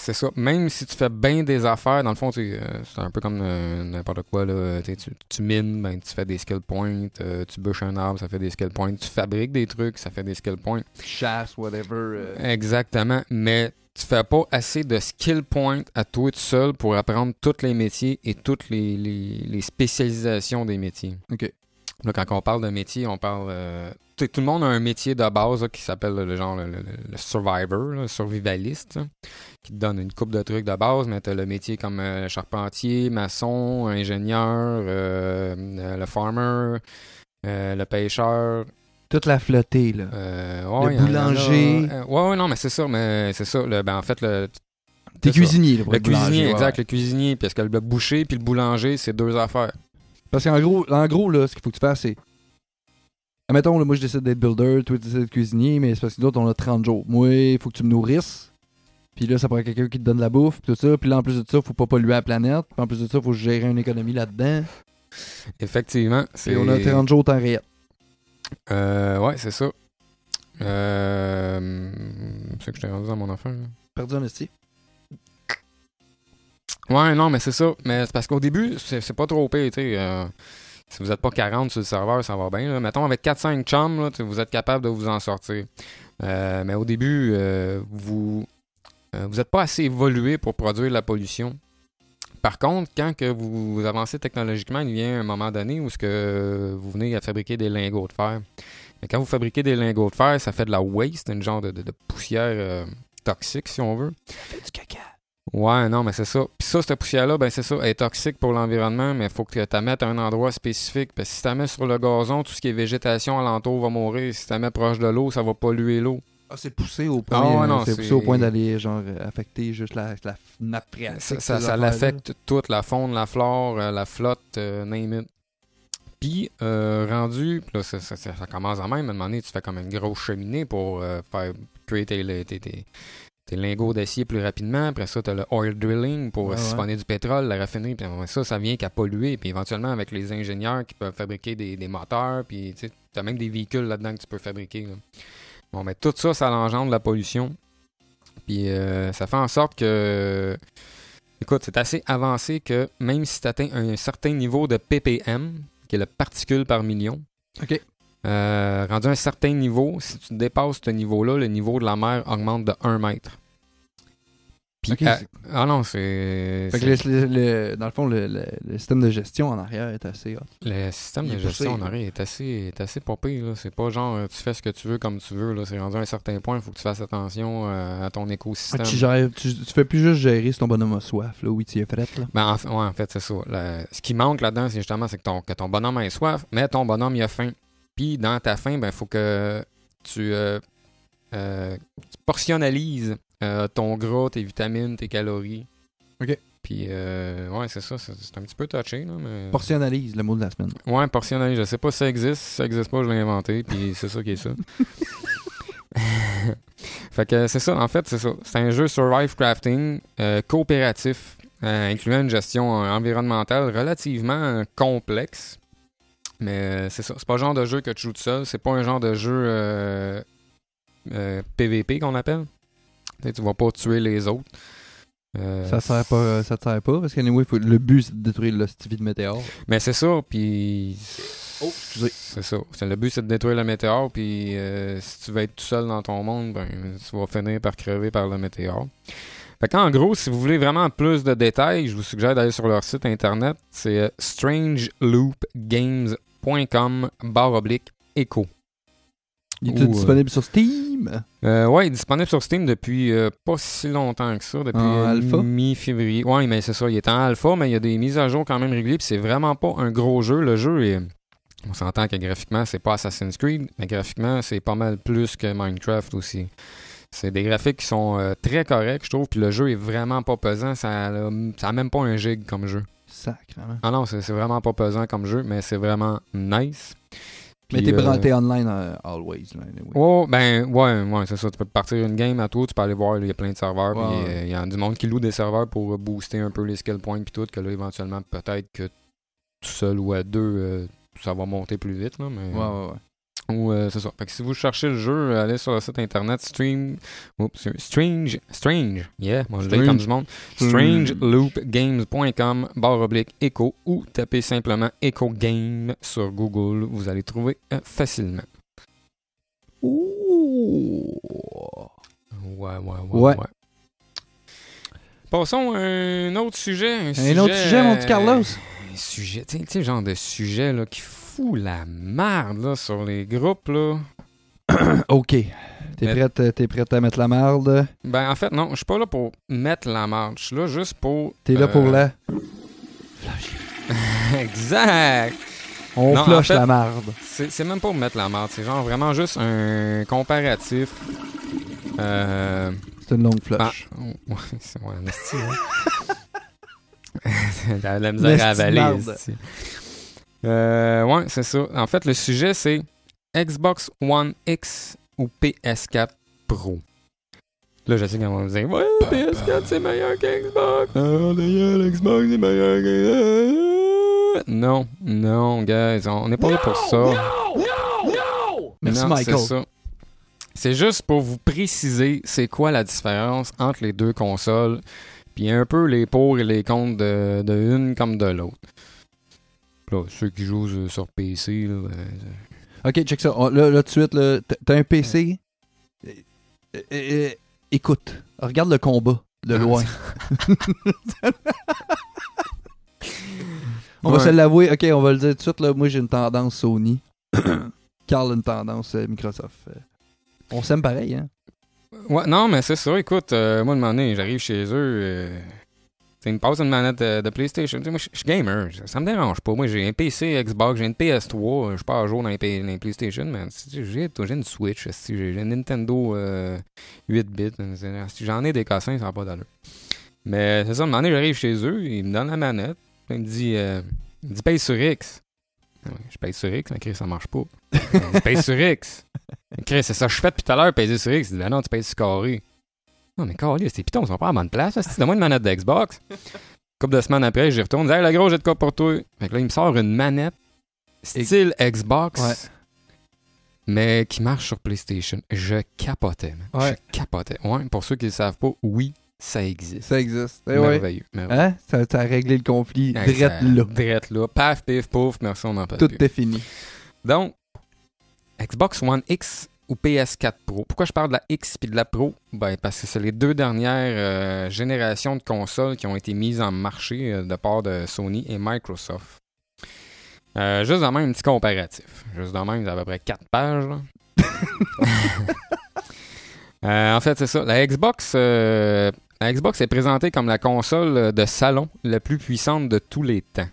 c'est ça. Même si tu fais bien des affaires, dans le fond, euh, c'est un peu comme euh, n'importe quoi. Là, Tu sais, tu, tu mines, ben, tu fais des skill points. euh, tu bûches un arbre, ça fait des skill points. Tu fabriques des trucs, ça fait des skill points. Chasse, whatever. euh, Exactement. Mais tu fais pas assez de skill points à toi tout seul pour apprendre tous les métiers et toutes les, les- les spécialisations des métiers. OK. Là, quand on parle de métier, on parle. Tout le monde a un métier de base là, qui s'appelle le genre le, le- le survivor, là, le survivaliste, là, qui te donne une coupe de trucs de base, mais tu as le métier comme euh, charpentier, maçon, ingénieur, euh, euh, le farmer, euh, le pêcheur. Toute la flottée, là. ouais, Le boulanger. ouais, ouais, non, mais c'est ça, mais c'est ça. Le, ben, en fait, le, T'es cuisinier, le boulanger, cuisinier, ouais, exact, le cuisinier, parce que le boucher puis le boulanger, c'est deux affaires. Parce qu'en gros, en gros, là, ce qu'il faut que tu fasses, c'est. Admettons, là, moi, je décide d'être builder, toi, tu décides d'être cuisinier, mais c'est parce que nous autres, on a 30 jours. Moi, il faut que tu me nourrisses. Puis là, ça prend quelqu'un qui te donne la bouffe, puis tout ça. Puis là, en plus de ça, faut pas polluer la planète. Puis en plus de ça, faut gérer une économie là-dedans. Effectivement, c'est. Et on a 30 jours temps réel. Euh, ouais, c'est ça. Euh, c'est que je t'ai rendu dans mon affaire. là. Perdu un esti. Ouais, non, mais c'est ça. Mais c'est parce qu'au début, c'est c'est pas trop pire, tu sais. euh, si vous êtes pas 40 sur le serveur, ça va bien. Mettons, avec 4-5 chums, vous êtes capable de vous en sortir. Euh, mais au début, euh, vous euh, vous êtes pas assez évolué pour produire la pollution. Par contre, quand que vous, avancez technologiquement, il vient un moment donné où vous venez à fabriquer des lingots de fer. Mais quand vous fabriquez des lingots de fer, ça fait de la waste, une genre de, de- poussière euh, toxique, si on veut. Fait du caca. Ouais, non, mais c'est ça. Puis ça, cette poussière-là, ben c'est ça, elle est toxique pour l'environnement, mais il faut que tu la mettes à un endroit spécifique. Parce que si tu la mets sur le gazon, tout ce qui est végétation alentour va mourir. Si tu la mets proche de l'eau, ça va polluer l'eau. Ah, c'est poussé au point. Ah ouais, non, c'est poussé au point d'aller, genre, euh, affecter juste la, la nappe phréatique. Ça, l'affecte toute, la faune, la flore, euh, la flotte, euh, name it. Puis, euh, rendu, là, ça, ça- ça- ça commence en même. À un moment donné, tu fais comme une grosse cheminée pour euh, faire créer tes, tes, tes- tes lingots d'acier plus rapidement. Après ça, tu as le oil drilling pour ouais. siphonner du pétrole, la raffinerie. Puis après ça, ça vient qu'à polluer. Puis éventuellement, avec les ingénieurs qui peuvent fabriquer des, des moteurs, puis tu as même des véhicules là-dedans que tu peux fabriquer. là. Bon, mais tout ça, ça engendre la pollution. Puis euh, ça fait en sorte que Écoute, c'est assez avancé que même si tu atteins un certain niveau de ppm, qui est le particule par million, Ok. euh, rendu à un certain niveau, si tu dépasses ce niveau-là, le niveau de la mer augmente de 1 mètre. Puis, ah non, c'est. Fait que c'est- le- le- le- dans le fond, le, système de gestion en arrière est assez hot. Le système de est gestion en arrière est assez, est assez là. C'est pas genre euh, tu fais ce que tu veux comme tu veux. C'est rendu à un certain point, il faut que tu fasses attention euh, à ton Ah, écosystème. tu, gères- tu, tu fais plus juste gérer si ton bonhomme a soif, là. Oui, tu y es fait, là. Ben, en, fait- ouais, en fait, c'est ça. Ce qui manque là-dedans, c'est justement que ton, que ton bonhomme ait soif, mais ton bonhomme il a faim. Puis dans ta faim, ben, il faut que tu, euh, euh, tu portionnalises euh, ton gras, tes vitamines, tes calories. Ok. Puis, euh, ouais, c'est ça. C'est un petit peu touché, là, mais... Portionnalise, le mot de la semaine. Ouais, portionnalise. Je sais pas si ça existe. Si ça existe pas, je l'ai inventé. Puis c'est ça qui est ça. fait que c'est ça. En fait, c'est ça. C'est un jeu survive crafting euh, coopératif, euh, incluant une gestion environnementale relativement complexe. Mais c'est ça. C'est pas le genre de jeu que tu joues tout seul. C'est pas un genre de jeu PVP qu'on appelle. Tu tu vas pas tuer les autres. Euh, Ça sert pas, ça te sert pas, parce que anyway, faut- le but, c'est de détruire l'hostilité de météore. Mais c'est ça, puis. Oh, excusez. C'est ça. Le but, c'est de détruire le météore, puis euh, si tu veux être tout seul dans ton monde, ben, tu vas finir par crever par le météore. Fait qu'en gros, si vous voulez vraiment plus de détails, je vous suggère d'aller sur leur site internet. C'est euh, strangeloopgames.com barre oblique écho. Il est Ou, disponible sur Steam. Euh, ouais, il est disponible sur Steam depuis euh, pas si longtemps que ça, depuis euh, mi-février. Ouais, mais c'est ça, il est en alpha, mais il y a des mises à jour quand même régulières, puis c'est vraiment pas un gros jeu. Le jeu est. On s'entend que graphiquement, c'est pas Assassin's Creed, mais graphiquement, c'est pas mal plus que Minecraft aussi. C'est des graphiques qui sont euh, très corrects, je trouve, puis le jeu est vraiment pas pesant. Ça a, ça même pas un gig comme jeu. Sacrement. Ah non, c'est vraiment pas pesant comme jeu, mais c'est vraiment nice. Mais t'es euh, branché online euh, always. Là, anyway. Oh, ben, ouais, ouais, c'est ça. Tu peux partir une game à toi, tu peux aller voir, il y a plein de serveurs. Ouais. euh, il y a du monde qui loue des serveurs pour booster un peu les skill points, puis tout, que là, éventuellement, peut-être que tout seul ou à deux, ça va monter plus vite, là, mais... Ouais, ouais, ouais. Ou, euh, c'est ça. Fait que si vous cherchez le jeu, allez sur le site internet stream... Oups, Strange... Strange, yeah, moi je Strange. comme du monde. strangeloopgames.com barre oblique echo ou tapez simplement Echo Game sur Google. Vous allez trouver euh, facilement. Ouh. Ouais, ouais, ouais. Ouais. ouais. Passons à un autre sujet. Un, Un autre sujet, mon petit Carlos. Un sujet, tu sais, genre de sujet là, qui fout la merde, là, sur les groupes, là. Ok. T'es Mais- prête, euh, prête à mettre la marde? Ben, en fait, non, je suis pas là pour mettre la marde. Je suis là juste pour. T'es là euh, pour la... exact! On non, en flush fait- la marde. C'est même pas pour mettre la marde, c'est genre vraiment juste un comparatif. Euh. C'est une longue ah, flush. oh, ouais, c'est ouais, un esti, hein. La misère à avaler. Euh, ouais, c'est ça. En fait, le sujet, c'est Xbox One X ou PS4 Pro. Là, je sais qu'on va me dire Ouais, PS4 c'est meilleur que Xbox. Ah, d'ailleurs, Xbox c'est meilleur que. Non, non, guys, on n'est pas là pour ça. Merci, Non, Michael. C'est ça. C'est juste pour vous préciser c'est quoi la différence entre les deux consoles, puis un peu les pour et les contre de, de une comme de l'autre. Là, ceux qui jouent euh, sur PC, là, ben, Ok, check ça. On- Là, là, tout de suite, t'as- un PC. Euh, euh, euh, écoute, regarde le combat de Ah, loin. on va se l'avouer. Ok, on va le dire tout de suite. Là, moi, j'ai une tendance Sony. Carl a une tendance euh, Microsoft. Euh, On s'aime pareil, hein? Ouais, non, mais c'est ça. Écoute, euh, moi, de donné, j'arrive chez eux. euh, tu sais, ils me passent une manette de, de PlayStation. Moi, je je suis gamer. Ça, me dérange pas. Moi, j'ai un PC Xbox, j'ai une PS3. euh, Je suis pas à jour dans les, P- dans les PlayStation, mais j'ai une Switch. J'ai une Nintendo euh, 8 bits. euh, si J'en ai des cassins, ça n'a pas d'allure. Mais c'est ça, de moment donné, j'arrive chez eux. Ils me donnent la manette. puis Il me dit, euh, il me dit paye sur X. Je paye sur X, mais Chris, ça marche pas. Il dit, paye sur X. Chris, c'est ça que je fais depuis tout à l'heure, payer sur X. Il dit, ben non, tu payes sur carré. Non, mais carré, c'est pitons, ils sont pas à bonne place. hostie. Donne-moi une manette de Xbox. Couple de semaines après, j'y retourne. Il dit, hey, le gros, j'ai de quoi pour toi. Fait que là, il me sort une manette style Xbox, Ouais. mais qui marche sur PlayStation. Je capotais, man. Ouais. Je capotais. Ouais, pour ceux qui ne le savent pas, oui, ça existe. Ça existe. Eh ouais. Merveilleux. Hein? Ça, ça a réglé le conflit. Drette là. Drette là. Paf, pif, pouf, merci, on en parle Tout plus. est fini. Donc, Xbox One X ou PS4 Pro. Pourquoi je parle de la X puis de la Pro? Ben, parce que c'est les deux dernières euh, générations de consoles qui ont été mises en marché euh, de part de Sony et Microsoft. Euh, juste dans même un petit comparatif. Juste dans même, il y a à peu près 4 pages. là. En fait, c'est ça. La Xbox, la Xbox est présentée comme la console de salon la plus puissante de tous les temps.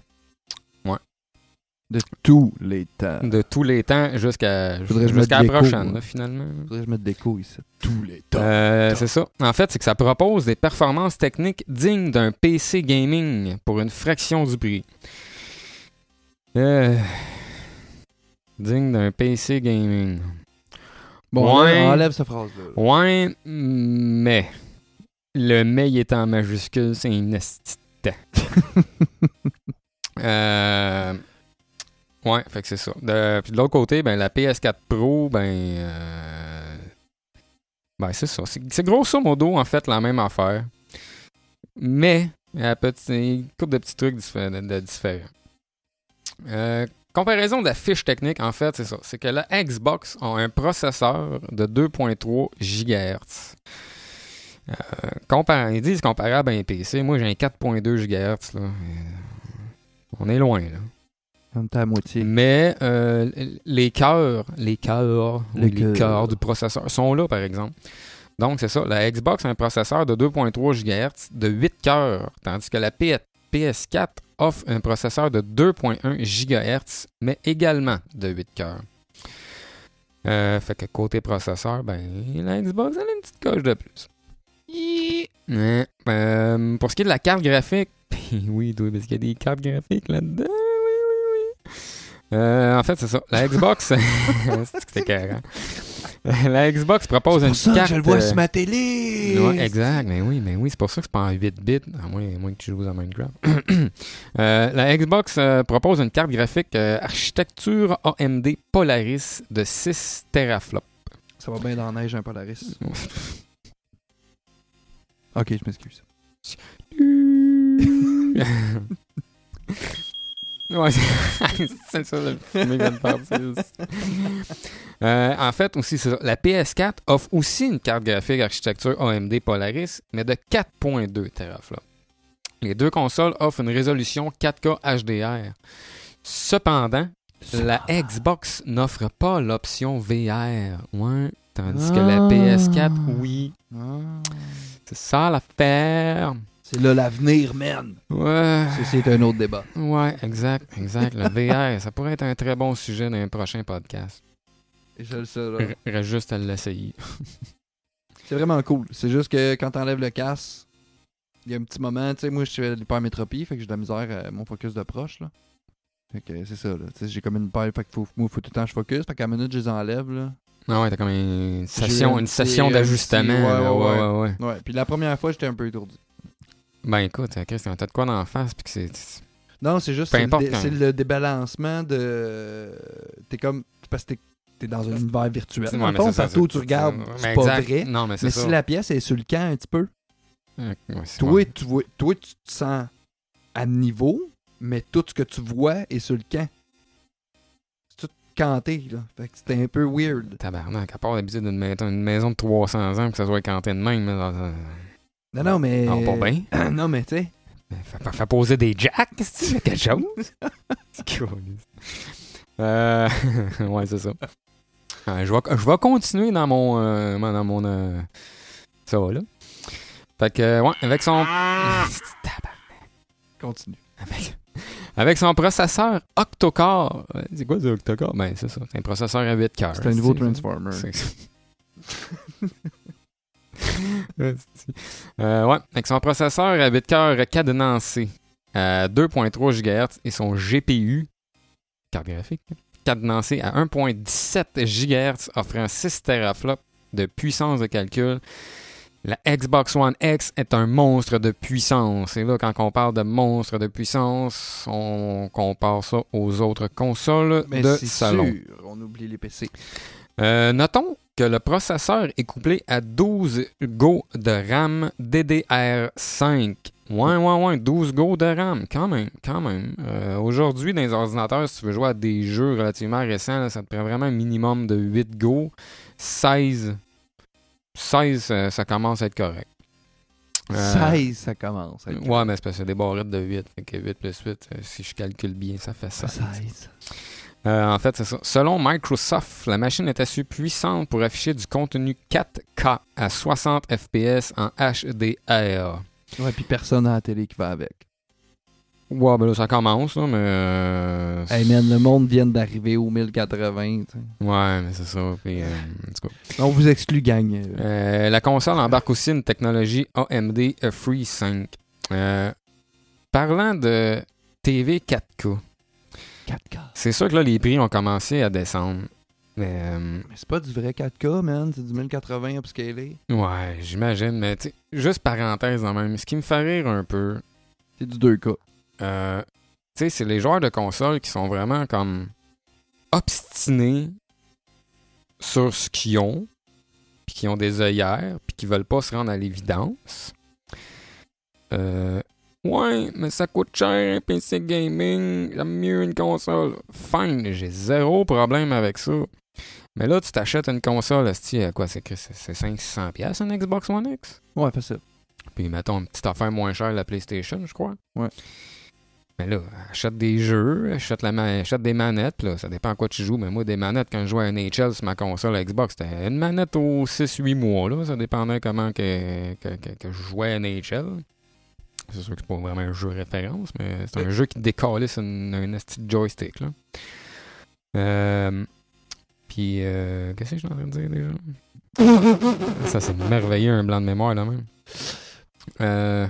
De tous les temps. De tous les temps jusqu'à la prochaine, là, finalement. Faudrait que je mette des couilles ici. Tous les temps. Euh, c'est ça. En fait, c'est que ça propose des performances techniques dignes d'un PC gaming pour une fraction du prix. Euh, digne d'un PC gaming. Bon, Ouais. enlève, enlève cette phrase-là. Ouais, mais le mais est en majuscule, c'est un esti de temps. euh, ouais, fait que c'est ça. De, puis de l'autre côté, ben la PS4 Pro, ben euh, ben c'est ça. C'est grosso modo en fait la même affaire, mais un petit- une couple de petits trucs de, différents. Euh, comparaison de la fiche technique, en fait, c'est ça. C'est que la Xbox a un processeur de 2.3 GHz. Euh, ils disent comparable à un PC. Moi, j'ai un 4.2 GHz. Là. Euh, On est loin, là. Comme t'as à moitié. Mais euh, les cœurs, les cœurs, Les cœurs. du processeur sont là, par exemple. Donc, c'est ça. La Xbox a un processeur de 2.3 GHz de 8 cœurs, tandis que la P- PS4 offre un processeur de 2.1 GHz, mais également de 8 cœurs. Euh, fait que côté processeur, ben, la Xbox, elle a une petite coche de plus. Ouais. Euh, pour ce qui est de la carte graphique, oui, parce qu'il y a des cartes graphiques là-dedans. Euh, en fait, c'est ça. La Xbox, c'est que c'était carré. La Xbox propose une carte. euh, ma télé. Ouais, exact, mais oui, mais oui, c'est pour ça que c'est pas en 8 bits, à moins, à moins que tu joues à Minecraft. Euh, la Xbox euh, propose une carte graphique euh, architecture AMD Polaris de 6 teraflops. Ça va bien dans la neige, un Polaris. Ok, je m'excuse. ouais, c'est ça le vient de partir. Euh, en fait, aussi, ça. La PS4 offre aussi une carte graphique architecture AMD Polaris, mais de 4.2 teraflops. Les deux consoles offrent une résolution 4K HDR. Cependant, La Xbox n'offre pas l'option VR. Ouais. Tandis que la Ah. PS4, oui. Ah. C'est ça l'affaire. C'est là l'avenir, man. Ouais. C'est un autre débat. Ouais, exact, exact. Le VR, ça pourrait être un très bon sujet d'un prochain podcast. Et je le. R- Reste juste à l'essayer. C'est vraiment cool. C'est juste que quand t'enlèves le casque, il y a un petit moment, tu sais, moi je fais de l'hypermétropie, fait que j'ai de la misère à mon focus de proche, là. Fait que c'est ça, là. Tu sais, j'ai comme une paire, fait que faut, moi, faut tout le temps que je focus, fait qu'à la minute, je les enlève, là. Ah ouais, t'as comme une session, un une session d'ajustement. ouais, ouais, ouais, ouais. Ouais, puis la première fois, j'étais un peu étourdi. Ben écoute, Chris, t'as de quoi d'en face, puis que c'est... Non, c'est juste c'est le, dé- c'est le débalancement de. T'es comme. Parce que t'es- t'es dans un univers virtuel. Ouais, mais ça, tu regardes, c'est- pas exact. vrai. Non, mais c'est Mais ça. si la pièce est sur le camp un petit peu, ouais, c'est toi, tu vois, toi, tu te sens à niveau, mais tout ce que tu vois est sur le camp. C'est tout canté, là. Fait que c'était un peu weird. Tabarnak, à part l'habitude d'une maison, une maison de 300 ans, que ça soit canté de même, là, Non, non, mais. Non, pas bien. non, mais tu sais. Fais, fais poser des jacks, c'est quelque chose? Euh, ouais, c'est ça. Euh, je, vais, je vais continuer dans mon. euh, dans mon euh, ça va là. Fait que, ouais, avec son. Continue. Avec, avec son processeur octa-core. Euh, C'est quoi ça, octa-core? Ben, c'est ça. C'est un processeur à 8 cœurs. C'est un nouveau Transformer. c'est- Esti. Euh, ouais, avec son processeur à 8 cœurs cadenancé à 2.3 GHz et son GPU, carte graphique, cadenancé à 1.17 GHz offrant 6 teraflops de puissance de calcul. La Xbox One X est un monstre de puissance. Et là, quand on parle de monstre de puissance, on compare ça aux autres consoles Mais de salon. sûr, on oublie les PC. Euh, notons que le processeur est couplé à 12 Go de RAM DDR5. Ouais, ouais, ouais, 12 Go de RAM, quand même, quand même. Euh, Aujourd'hui, dans les ordinateurs, si tu veux jouer à des jeux relativement récents, là, ça te prend vraiment un minimum de 8 Go. 16, 16 ça, commence à être correct. Euh, 16, ça commence. à être Ouais, mais c'est parce que c'est des barrettes de 8. Fait que 8 plus 8, euh, si je calcule bien, ça fait ça. 16. Euh, en fait, c'est ça. Selon Microsoft, la machine est assez puissante pour afficher du contenu 4K à 60 FPS en HDR. Ouais, puis personne à la télé qui va avec. Ouais, ben là, ça commence, là, mais... euh, Hey man, le monde vient d'arriver au 1080. tu sais. Ouais, mais c'est ça. Puis, euh, en tout cas. On vous exclut, gang. Euh, la console embarque aussi une technologie AMD FreeSync. Euh, parlant de TV 4K, 4K. c'est sûr que là, les prix ont commencé à descendre. Mais, euh, Mais c'est pas du vrai 4K, man. C'est du 1080 upscalé. ouais, j'imagine, mais tu sais, juste parenthèse en même, ce qui me fait rire un peu, C'est du 2K. Euh, tu sais, c'est les joueurs de console qui sont vraiment comme obstinés sur ce qu'ils ont, puis qui ont des œillères, puis qui veulent pas se rendre à l'évidence. Euh, ouais, mais ça coûte cher un PC gaming, j'aime mieux une console. Fine, j'ai zéro problème avec ça. Mais là, tu t'achètes une console, esti, à quoi c'est c'est- c'est 500$ piastres, une Xbox One X? Ouais, facile. Puis mettons une petite affaire moins chère, la PlayStation, je crois. Ouais. Mais là, achète des jeux, achète, la achète des manettes, là, ça dépend à quoi tu joues. Mais moi, des manettes, quand je jouais à NHL sur ma console Xbox, c'était une manette aux 6-8 mois, là. Ça dépendait comment que, que, que- que je jouais à NHL. C'est sûr que c'est pas vraiment un jeu référence, mais c'est un jeu qui décalisse une, un esti de joystick, là. Euh, puis, euh, qu'est-ce que je suis en train de dire déjà? ça, c'est merveilleux, un blanc de mémoire, là, même. Euh,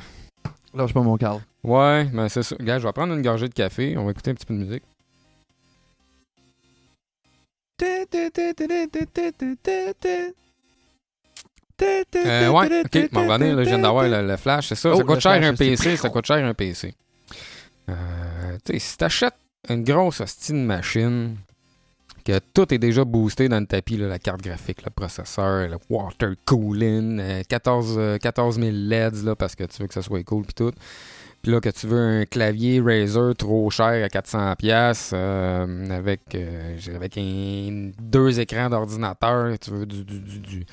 Lâche pas mon câble. ouais, mais c'est ça. Gars, je vais prendre une gorgée de café. On va écouter un petit peu de musique. Euh, ouais, ok, m'en revenir, là, je viens d'avoir le, le flash, c'est ça. Oh, ça coûte cher flash, un PC, ça coûte cher un PC. Euh, tu sais, si t'achètes une grosse hostie de machine, que tout est déjà boosté dans le tapis, là, la carte graphique, le processeur, le water cooling, euh, 14, euh, 14 000 LEDs, là, parce que tu veux que ça soit cool pis tout. Puis là, que tu veux un clavier Razer trop cher à 400$, pièces avec, euh, avec un, deux écrans d'ordinateur, tu veux du, du, du, du- de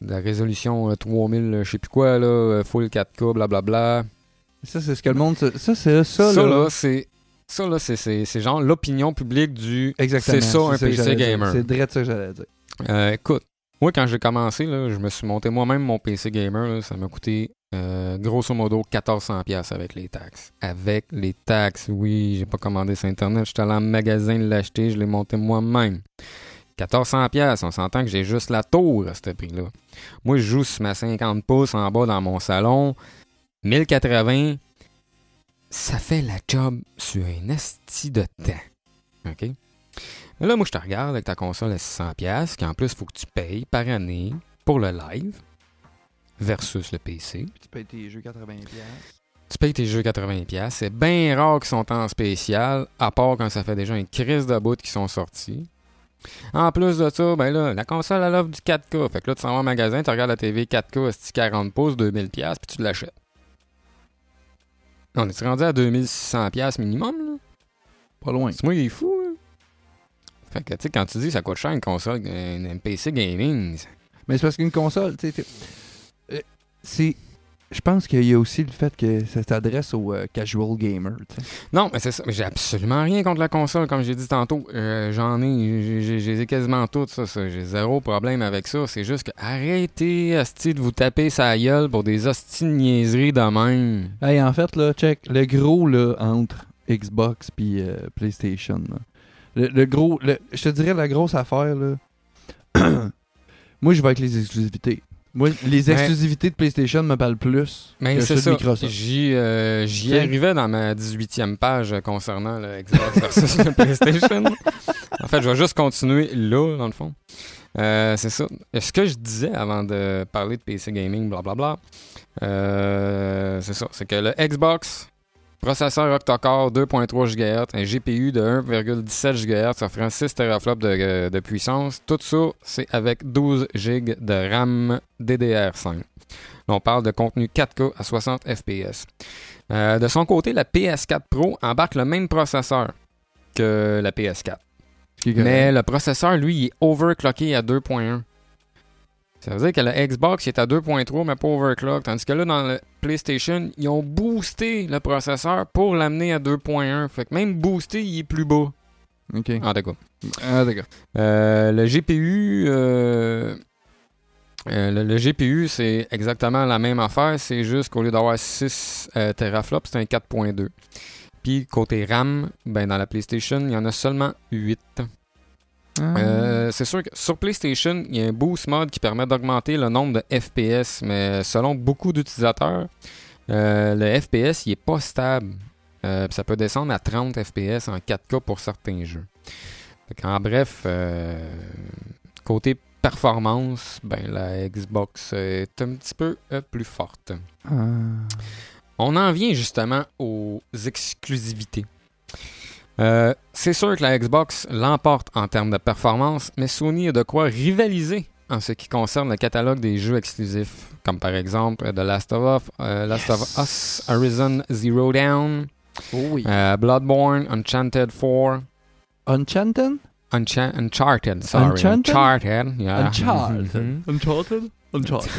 la résolution euh, 3000, euh, je sais plus quoi, là, euh, full 4K, blablabla. Ça, c'est ce que le monde. Ça, c'est ça, Ça, là. là, c'est Ça, là, c'est- genre l'opinion publique du. Exactement. C'est ça, un PC gamer. C'est direct ça que j'allais dire. Euh, écoute, moi, quand j'ai commencé, là, je me suis monté moi-même mon PC gamer. là, ça m'a coûté euh, grosso modo 1400$ piastres avec les taxes. Avec les taxes, oui, j'ai pas commandé sur Internet. Je suis allé en magasin l'acheter, je l'ai monté moi-même. 1400$, piastres, on s'entend que j'ai juste la tour à ce prix-là. Moi, je joue sur ma 50 pouces en bas dans mon salon. 1080, ça fait la job sur un esti de temps. OK? Là, moi, je te regarde avec ta console à 600$, qui en plus, il faut que tu payes par année pour le live versus le PC. Puis tu payes tes jeux 80$. Tu payes tes jeux 80$. C'est bien rare qu'ils sont en spécial, à part quand ça fait déjà une crise de bout qui sont sortis. En plus de ça, ben là, la console, elle offre du 4K. Fait que là, tu s'en vas au magasin, tu regardes la TV 4K, c'est 40 pouces, 2000$, puis tu l'achètes. On est rendu à 2600$ minimum, là? Pas loin. C'est moi, il est fou, là. Fait que, tu sais, quand tu dis ça coûte cher une console, une, une PC gaming, Mais c'est parce qu'une console, tu sais, t'es- euh, c'est. Je pense qu'il y a aussi le fait que ça s'adresse aux euh, casual gamers. Non, mais c'est ça. Mais j'ai absolument rien contre la console, comme j'ai dit tantôt. Euh, J'en ai, j'ai- quasiment toutes, ça. ça. J'ai zéro problème avec ça. C'est juste que arrêtez, hostie, de vous taper sa gueule pour des hosties de niaiseries de même. Hey, en fait, là, check, le gros là, entre Xbox puis euh, PlayStation. là. Le, le gros, le- je te dirais la grosse affaire, là. Moi, je vais avec les exclusivités. Moi, les exclusivités de PlayStation me parlent plus Mais que de. Microsoft. J'y euh, j'y arrivais dans ma 18e page concernant le Xbox versus le PlayStation. En fait, je vais juste continuer là, dans le fond. Euh, c'est ça. Ce que je disais avant de parler de PC gaming, blablabla, euh, c'est ça. C'est que le Xbox, processeur octa-core 2.3 GHz, un GPU de 1,17 GHz offrant 6 teraflops de, euh, de puissance. Tout ça, c'est avec 12 GB de RAM DDR5. Là, on parle de contenu 4K à 60 FPS. Euh, de son côté, la PS4 Pro embarque le même processeur que la PS4. Ce qui est correct. Mais le processeur, lui, il est overclocké à 2.1. Ça veut dire que le Xbox est à 2.3, mais pas overclock. Tandis que là, dans le PlayStation, ils ont boosté le processeur pour l'amener à 2.1. Fait que même boosté, il est plus bas. Ok. Tout cas. Ah, d'accord. Euh, le GPU, euh, euh, le, le GPU, c'est exactement la même affaire. C'est juste qu'au lieu d'avoir 6 euh, teraflops, c'est un 4.2. Puis côté RAM, ben, dans la PlayStation, il y en a seulement 8. Ah. Euh, c'est sûr que sur PlayStation, il y a un boost mode qui permet d'augmenter le nombre de FPS, mais selon beaucoup d'utilisateurs, euh, le FPS il est pas stable. Euh, ça peut descendre à 30 FPS en 4K pour certains jeux. En bref, côté performance, ben la Xbox est un petit peu plus forte. Ah. On en vient justement aux exclusivités. Euh, c'est sûr que la Xbox l'emporte en termes de performance, mais Sony a de quoi rivaliser en ce qui concerne le catalogue des jeux exclusifs, comme par exemple The Last of Us, euh, Last of Us, Horizon Zero Dawn, Oh oui. euh, Bloodborne, Uncharted 4, Enchanted? Uncha- Uncharted, sorry. Uncharted? Uncharted, yeah. Uncharted. Mhm. Uncharted? Uncharted.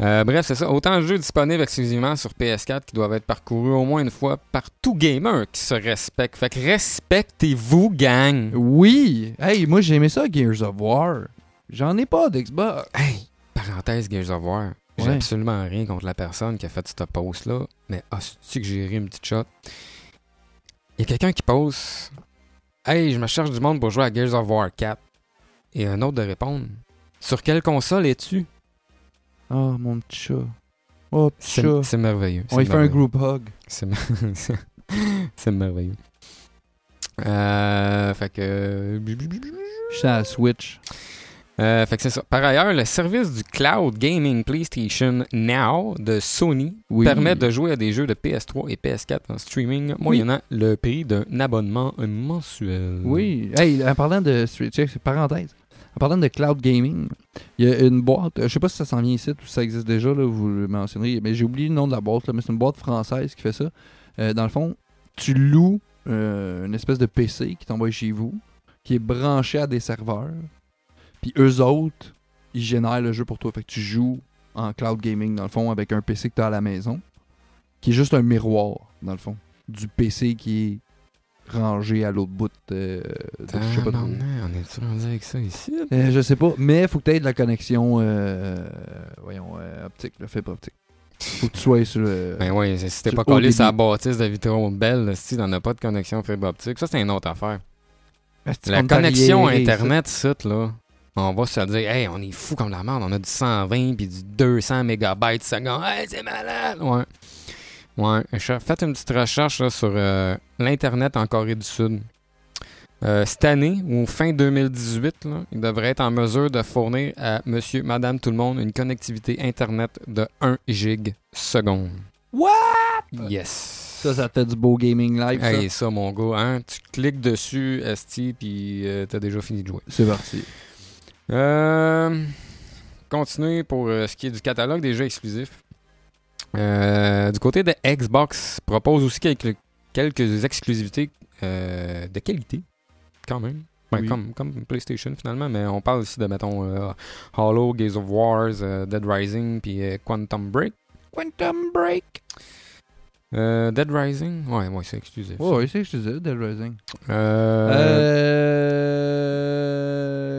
Euh, bref, c'est ça. Autant de jeux disponibles exclusivement sur PS4 qui doivent être parcourus au moins une fois par tout gamer qui se respecte. Fait que respectez-vous, gang. oui! Hey, moi j'ai aimé ça, Gears of War. J'en ai pas d'Xbox. Hey, parenthèse Gears of War. J'ai Ouais. absolument rien contre la personne qui a fait cette pause-là, mais hostie que j'ai ri une petite shot. Il y a quelqu'un qui pose Hey, je me cherche du monde pour jouer à Gears of War 4. Et un autre de répondre Sur quelle console es-tu? Oh, mon petit chat. Oh, petit C'est chat. c'est merveilleux. On lui fait un group hug. C'est mer- c'est merveilleux. Euh, fait que. Je suis à la Switch. Euh, fait que c'est ça. Par ailleurs, le service du cloud gaming PlayStation Now de Sony Oui. permet de jouer à des jeux de PS3 et PS4 en streaming, moyennant le prix d'un abonnement mensuel. Oui. Hey, en parlant de Switch, parenthèse. Parlant de cloud gaming, il y a une boîte, je sais pas si ça s'en vient ici ou si ça existe déjà, là, vous le mentionnerez, mais j'ai oublié le nom de la boîte, là, mais c'est une boîte française qui fait ça. Euh, dans le fond, tu loues euh, une espèce de PC qui t'envoie chez vous, qui est branché à des serveurs, puis eux autres, ils génèrent le jeu pour toi. Fait que tu joues en cloud gaming, dans le fond, avec un PC que tu as à la maison, qui est juste un miroir, dans le fond, du PC qui est rangé à l'autre bout de, de- je sais pas trop. On est-tu rendu avec ça ici? Euh, je sais pas, mais faut que tu aies de la connexion, euh, voyons, euh, optique, le fibre optique. Faut que tu sois sur le... Ben oui, si t'es pas collé sur la bâtisse de Vitro Belle, si t'en as pas de connexion fibre optique, ça c'est une autre affaire. La connexion. Internet, ça, là, on va se dire, hey, on est fou comme la merde, on a du 120 puis du 200 mégabytes seconde. Hey, c'est malade! Ouais. Ouais. Faites une petite recherche là, sur euh, l'Internet en Corée du Sud. Euh, cette année, ou fin 2018, là, il devrait être en mesure de fournir à monsieur, madame, tout le monde une connectivité Internet de 1 gig seconde. What? Yes! Ça, ça te fait du beau gaming live. Hey, ça, mon gars, hein? Tu cliques dessus, ST, puis euh, t'as déjà fini de jouer. C'est parti. Euh, continuer pour euh, ce qui est du catalogue des jeux exclusifs. Euh, du côté de Xbox, propose aussi quelques, quelques exclusivités euh, de qualité, quand même. Ouais, Oui. comme, comme PlayStation finalement, mais on parle ici de, mettons, euh, Halo, Gears of Wars, euh, Dead Rising, puis euh, Quantum Break. Quantum Break. Dead Rising, ouais, ouais, c'est exclusif. Ouais, ouais, c'est exclusif, Dead Rising.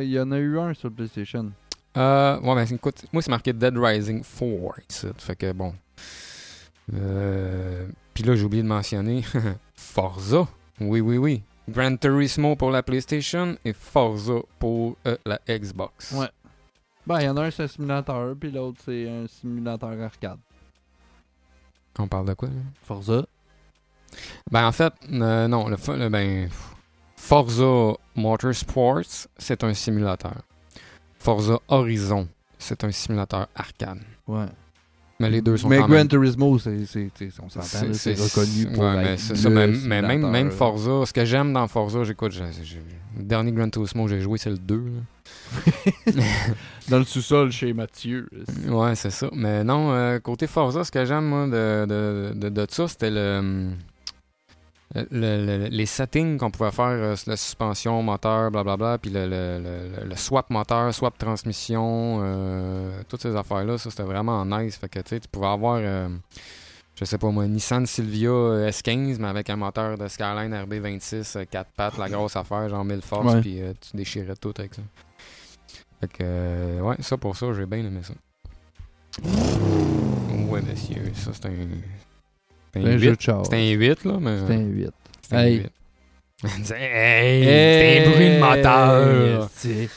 Il y en a eu un sur PlayStation. Euh, ouais, ben écoute, moi c'est marqué Dead Rising 4 ici. Fait que bon. Euh, Puis là, j'ai oublié de mentionner Forza. Oui, oui, oui. Gran Turismo pour la PlayStation et Forza pour euh, la Xbox. Ouais. Ben, il y en a un, c'est un simulateur, puis l'autre, c'est un simulateur arcade. On parle de quoi là? Forza. Ben en fait, euh, non, le, le- ben, Forza Motorsports, c'est un simulateur. Forza Horizon, c'est un simulateur arcade. Ouais. Mais les deux sont Mais quand Gran même Turismo, c'est, on s'entend, c'est reconnu pour ouais, mais ça, mais, mais même, même. Forza, ce que j'aime dans Forza, j'écoute, le dernier Gran Turismo que j'ai joué, c'est le 2. là. Dans le sous-sol chez Mathieu. Ouais, c'est ça. Mais non, euh, côté Forza, ce que j'aime, moi, de, de, de, de ça, c'était le, hum, le- le- les settings qu'on pouvait faire, euh, la suspension, moteur, blablabla, puis le, swap moteur, swap transmission, euh, toutes ces affaires-là, ça, c'était vraiment nice. Fait que, tu pouvais avoir, euh, je sais pas moi, Nissan Silvia euh, S15, mais avec un moteur de Skyline RB26, 4 pattes, la grosse affaire, genre 1000 forces, puis euh, tu déchirais tout avec ça. Fait que, ouais, ça pour ça, j'ai bien aimé ça. Ouais, monsieur, ça c'est un. C'est un, Un 8. jeu de char. C'est un 8, là, mais. C'est un 8. C'est un Hey. 8. hey, c'est un bruit de moteur. C'est-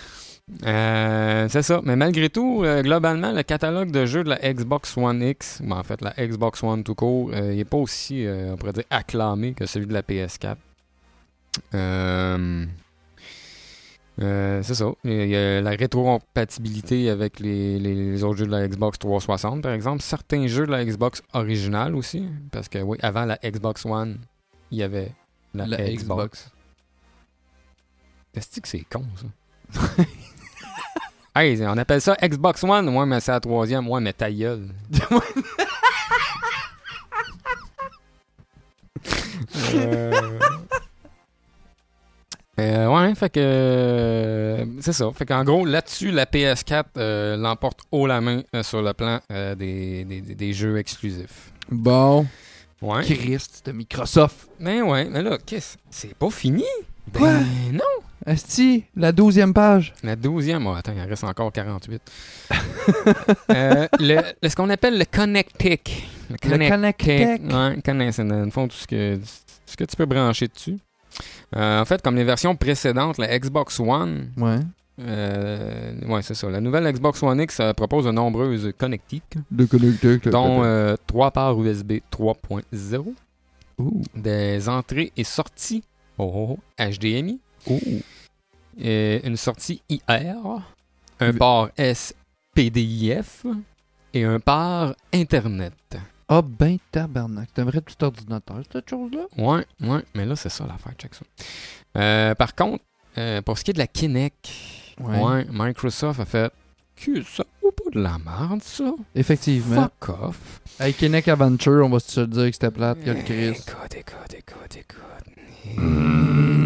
Euh, c'est ça. Mais malgré tout, euh, globalement, le catalogue de jeux de la Xbox One X, ben, en fait, la Xbox One tout court, euh, il n'est pas aussi, euh, on pourrait dire, acclamé que celui de la PS4. Euh, c'est ça. Il y a la rétrocompatibilité avec les, les- autres jeux de la Xbox 360, par exemple. Certains jeux de la Xbox originale aussi. Parce que, oui, avant la Xbox One, il y avait la, La Xbox. Xbox. Est-ce que c'est con, ça? hey, on appelle ça Xbox One. Ouais, mais c'est la troisième. Ouais, mais ta gueule. Euh, euh, ouais, fait que. euh, c'est ça. Fait qu'en gros, là-dessus, la PS4 euh, l'emporte haut la main euh, sur le plan euh, des, des- des- jeux exclusifs. Bon. Ouais. Christ de Microsoft. Ben ouais, mais là, qu'est-ce? C'est pas fini? Ben Quoi? non! Esti, la douzième page. La douzième, oh, attends, il en reste encore 48. Euh, le, le- ce qu'on appelle le Connectic. Le Le Connectic. Ouais, Connect- c'est dans le fond tout ce que, ce que tu peux brancher dessus. Euh, en fait, comme les versions précédentes, la Xbox One, Ouais. euh, ouais, c'est ça. La nouvelle Xbox One X propose de nombreuses connectiques, Le connecteur. dont euh, trois ports USB 3.0, Ouh. des entrées et sorties oh, oh, oh, HDMI, euh, une sortie IR, un port SPDIF et un port Internet. Ah ben tabarnak. C'est un vrai petit ordinateur, cette chose-là? Ouais, ouais, mais là, c'est ça l'affaire, check ça. Euh, par contre, euh, pour ce qui est de la Kinect, Ouais. ouais, Microsoft a fait que ça ou pas de la merde, ça? Effectivement. Fuck off. Avec Kinect Adventure, on va se dire que c'était plate, il y a le Chris. Écoute, écoute, écoute, écoute. Mmh.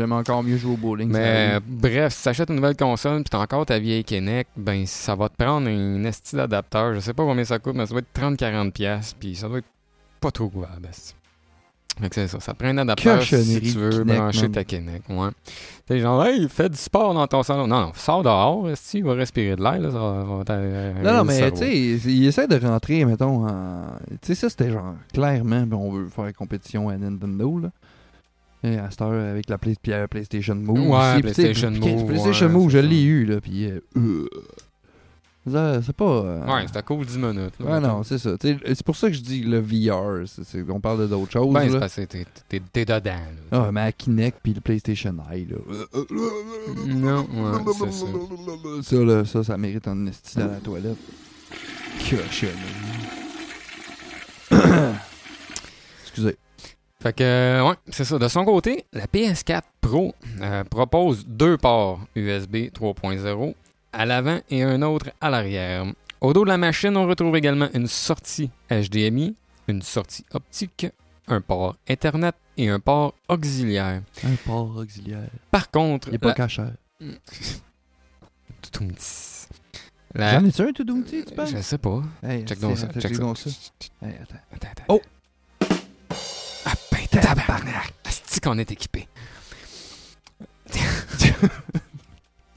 J'aime encore mieux jouer au bowling. Mais euh, bref, si t'achètes une nouvelle console puis t'as encore ta vieille Kinect, ben ça va te prendre un esti d'adapteur. Je sais pas combien ça coûte, mais ça doit être 30-40$, piastres, puis ça doit être pas trop couvert. Fait que c'est ça. Ça te prend un adapteur si tu veux Kinect, brancher ta Kinect. Ouais. T'es genre, hey, fais du sport dans ton salon. Non, non, sors dehors, si il va respirer de l'air, là, ça va, Non, non, mais tu sais, il essaie de rentrer, mettons, en... Tu sais, ça, c'était genre, clairement, ben, on veut faire compétition à Nintendo, là. Et à cette heure, avec la Play- la PlayStation Move. Ouais, aussi, PlayStation Move, PlayStation ouais, Move, je l'ai eu, là, puis... euh, euh, c'est pas... euh, Ouais, c'était cool 10 minutes. là, Ouais, non, c'est ça. C'est pour ça que je dis le VR. on parle de d'autres choses, Ben, c'est parce que t'es- dedans. là. Ah, mais à Kinect puis le PlayStation Eye, là. Non, ouais, c'est ça. Ça, là, ça, ça mérite un esti à la toilette. Cochonnerie. Excusez. Fait que, euh, ouais, c'est ça. De son côté, la PS4 Pro euh, propose deux ports USB 3.0 à l'avant et un autre à l'arrière. Au dos de la machine, on retrouve également une sortie HDMI, une sortie optique, un port Ethernet et un port auxiliaire. Un port auxiliaire. Par contre, Il est pas cachère. J'en ai-tu un tout doumti, tu penses? Je sais pas. Hey, Check donc ça. Check check ça. donc ça. Hey, attends. Attends, attends, Oh! Ben tabarnak! Asti qu'on est équipé.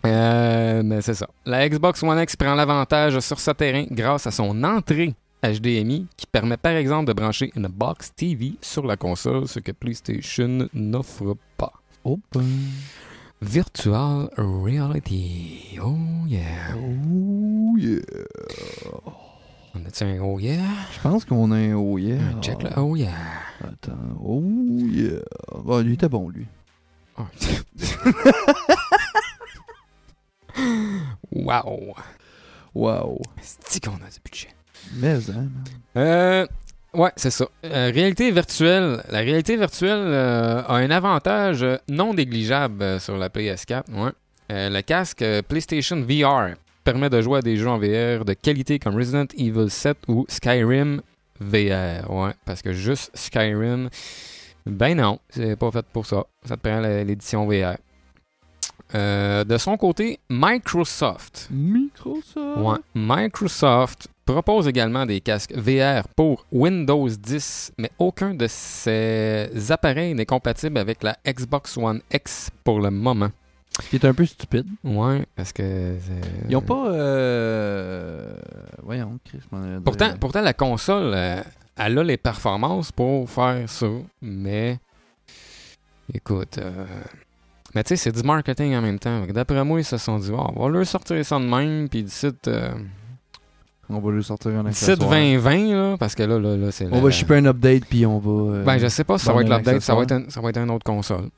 euh, mais c'est ça. La Xbox One X prend l'avantage sur ce terrain grâce à son entrée HDMI qui permet par exemple de brancher une box TV sur la console, ce que PlayStation n'offre pas. Ben. Virtual Reality. Oh yeah. Oh, yeah. On a-tu un oh yeah? Je pense qu'on a un oh yeah. Un check là. Oh yeah. Attends. Oh, yeah. Bon, lui, était bon, lui. Oh. wow. Wow. C'est qu'on a du budget? Mais, hein, man. Euh, ouais, c'est ça. Euh, réalité virtuelle. La réalité virtuelle euh, a un avantage non négligeable euh, sur la PS4. Ouais. Euh, le casque PlayStation VR permet de jouer à des jeux en VR de qualité comme Resident Evil 7 ou Skyrim VR. Ouais, parce que juste Skyrim, ben non, c'est pas fait pour ça. Ça te prend l'édition VR. Euh, de son côté, Microsoft Microsoft. Ouais. Microsoft propose également des casques VR pour Windows 10, mais aucun de ces appareils n'est compatible avec la Xbox One X pour le moment. Qui est un peu stupide. Ouais, parce que. c'est- Ils ont pas. Euh... Voyons, Chris, dire. Pourtant, pourtant, la console, euh, elle a les performances pour faire ça, mais. Écoute. euh, Mais tu sais, c'est du marketing en même temps. D'après moi, ils se sont dit, Ah, on va leur sortir ça de même, puis d'ici euh, On va lui sortir un accessoire. 2020, là, parce que là, là, là c'est. On la- va shipper un update, puis on va. euh, Ben, je sais pas si ça va être un l'update, ça va être, un, ça va être une autre console.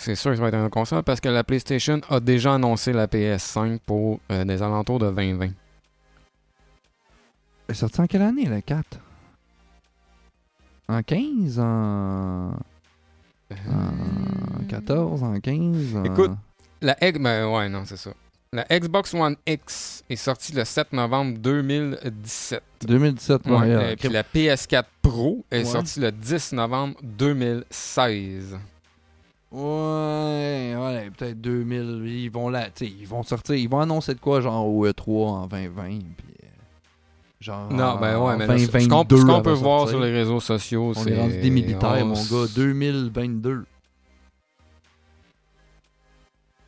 C'est sûr que ça va être une console parce que la PlayStation a déjà annoncé la PS5 pour euh, des alentours de 2020. Elle est sortie en quelle année, la 4 En 15 En. En 14 En 15 en- Écoute. La ben ouais, non, c'est ça. La Xbox One X est sortie le 7 novembre 2017. 2017, ouais. Ouais, euh, euh, puis la PS4 Pro est Ouais. sortie le 10 novembre 2016. Ouais, ouais, peut-être 2000. Ils vont là, ils vont sortir, ils vont annoncer de quoi, genre au E3 en 2020, puis euh, genre. Non, ben ouais, mais là, ce- qu'on 2022, ce qu'on elle peut voir sortir. sur les réseaux sociaux, On c'est. est rendu des militaires, on mon gars, 2022.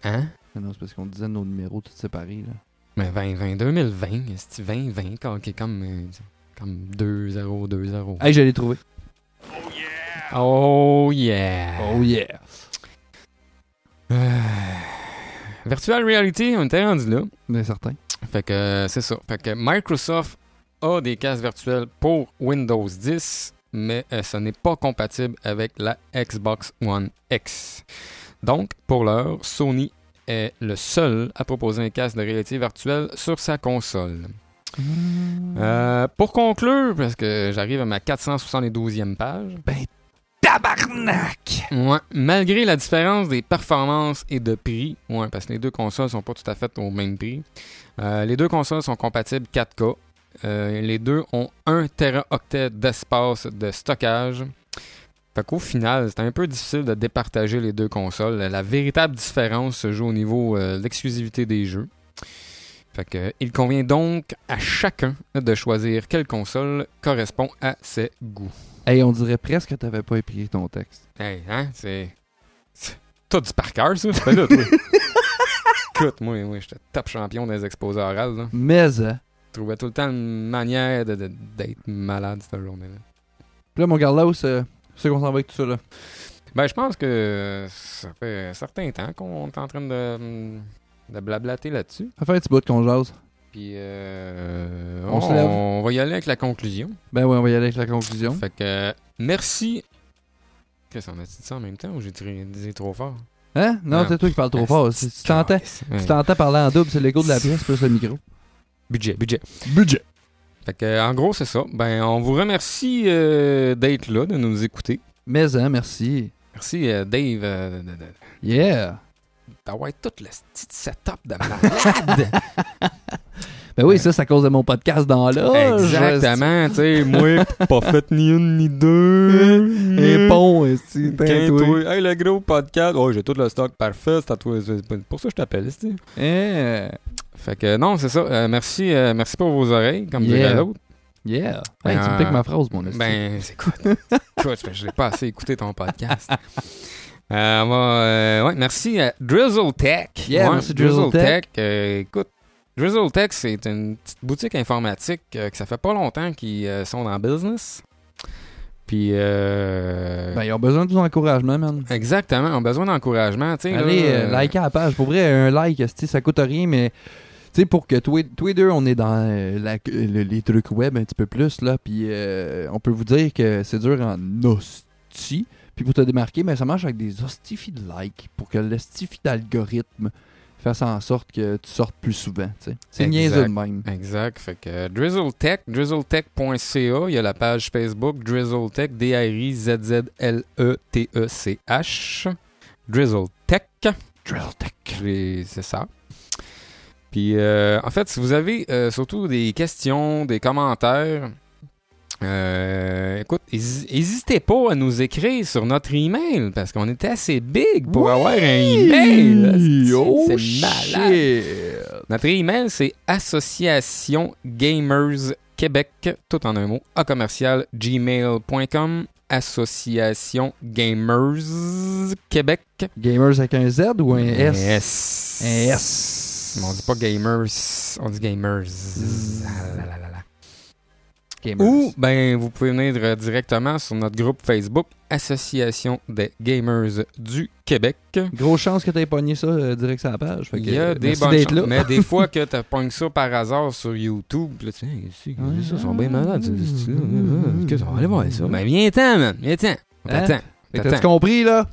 Hein? Mais Non, c'est parce qu'on disait nos numéros tous séparés, là. Mais 2020, 2020, c'est 2020, quand- qui est comme, euh, comme 2-0, 2-0. Hey, j'allais trouver. Oh yeah! Oh yeah! Oh yeah. Euh, Virtual Reality, on était rendu là. Bien certain. Fait que c'est ça. Fait que Microsoft a des casques virtuels pour Windows 10, mais euh, ce n'est pas compatible avec la Xbox One X. Donc, pour l'heure, Sony est le seul à proposer un casque de réalité virtuelle sur sa console. Euh, pour conclure, parce que j'arrive à ma 472e page, Tabarnak! Malgré la différence des performances et de prix, parce que les deux consoles sont pas tout à fait au même prix. euh, les deux consoles sont compatibles 4K. Euh, les deux ont 1 teraoctet d'espace de stockage. Fait qu'au final, c'est un peu difficile de départager les deux consoles. La véritable différence se joue au niveau euh, de l'exclusivité des jeux. Il convient donc à chacun de choisir quelle console correspond à ses goûts. Hey, on dirait presque que t'avais pas écrit ton texte. Hey, hein, c'est. T'as du par cœur, ça? Fais là, toi. Écoute, moi, moi j'étais top champion des exposés orales, là. Mais, hein. Je trouvais tout le temps une manière de- de- d'être malade cette journée-là. Puis là, mon Carlos, euh, c'est qu'on s'en va avec tout ça, là. Ben, je pense que ça fait un certain temps qu'on est en train de, de blablater là-dessus. Ça fait un petit bout qu'on jase. Puis, euh, On on, se lève. on va y aller avec la conclusion. Ben ouais, on va y aller avec la conclusion. Fait que, merci. Qu'est-ce qu'on a dit ça en même temps ou j'ai dit trop fort? Hein? Non, Ah. c'est toi qui parles trop fort. Si tu t'entends, Ouais. tu t'entends parler en double, c'est l'écho de la pièce plus le micro. Budget, budget. Budget. Fait que, en gros, c'est ça. Ben, on vous remercie euh, d'être là, de nous écouter. Mais, hein, merci. Merci, euh, Dave, euh, de- de- Yeah. d'avoir tout le petit setup de malade. Ben oui, ça, c'est à cause de mon podcast dans là. Exactement, tu sais, moi, pas fait ni une ni deux. Et bon, toi. Hey, le gros podcast. Oh, j'ai tout le stock parfait. C'est pour ça que je t'appelle, esti. Eh, Fait que, non, c'est ça. Euh, merci, euh, merci pour vos oreilles, comme dirait l'autre. Yeah. Hey, tu Euh, me piques ma phrase, mon esti. Ben, c'est quoi? Je l'ai pas assez écouté ton podcast. Euh, on va, euh, ouais, merci à Drizzle Tech. Yeah, Ouais, merci Drizzle Tech. Euh, écoute, Drizzle Tech, c'est une petite boutique informatique euh, que ça fait pas longtemps qu'ils euh, sont dans le business. Puis, euh, Ben, ils ont besoin de ton encouragement, man. exactement, on a besoin d'encouragement. là, Allez, euh, likez la page. Pour vrai, un like, ça coûte rien, mais tu sais, pour que tous tous les deux, on est dans la- le- les trucs web un petit peu plus, là, puis euh, on peut vous dire que c'est dur en hostie. Puis pour te démarquer, ben, ça marche avec des hostifies de likes pour que l'hostifie d'algorithme fasse en sorte que tu sortes plus souvent. C'est niaiseux de même. Exact. Fait que Drizzle Tech, drizzletech.ca, il y a la page Facebook Drizzle Tech, E D-R-I-Z-Z-L-E-T-E-C-H. Drizzle Tech. Drill Tech. C'est ça. Puis, euh, en fait, si vous avez euh, surtout des questions, des commentaires, euh, écoute, n'hésitez pas à nous écrire sur notre email parce qu'on est assez big pour avoir un email. Oh, C'est malade. shit. Notre email, c'est Association Gamers Québec, tout en un mot, à commercial gmail.com. Association Gamers Québec. Gamers avec un Z ou un S? S. Un S. Mais on dit pas gamers, on dit gamers. Ah là là là là. Gamers. Ou, ben, vous pouvez venir euh, directement sur notre groupe Facebook Association des Gamers du Québec. Grosse chance que t'aies pogné ça euh, direct sur la page. Fait que, Il y a euh, des bonnes chances. là. Mais des fois que tu pognes ça par hasard sur YouTube, là, tu sais, hey, si, Ouais. ça, ils sont bien malades. ces esti-là. Ah, Qu'est-ce qu'on va aller voir ça? Ben, viens-t'en, man. Viens-t'en. On Hein? t'attend. T'attends. T'as-tu compris, là?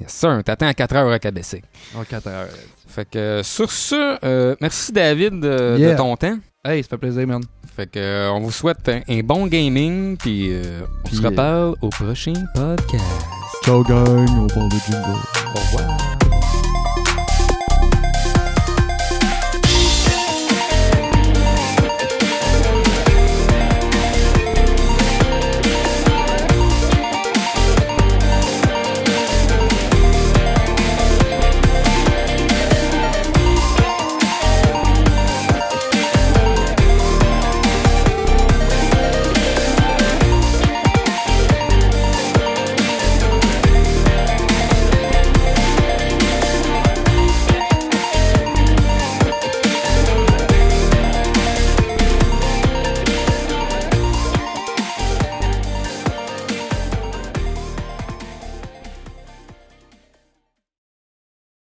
Yes, sir. On t'attend à 4 heures à KBC. En 4 heures. Fait que, sur ce, euh, merci David euh, Yeah. de ton temps. Hey, ça fait plaisir, man. Fait que, euh, on vous souhaite un, un bon gaming, puis euh, on se euh, reparle au prochain podcast. Ciao, gang. On parle de jingle. Au revoir.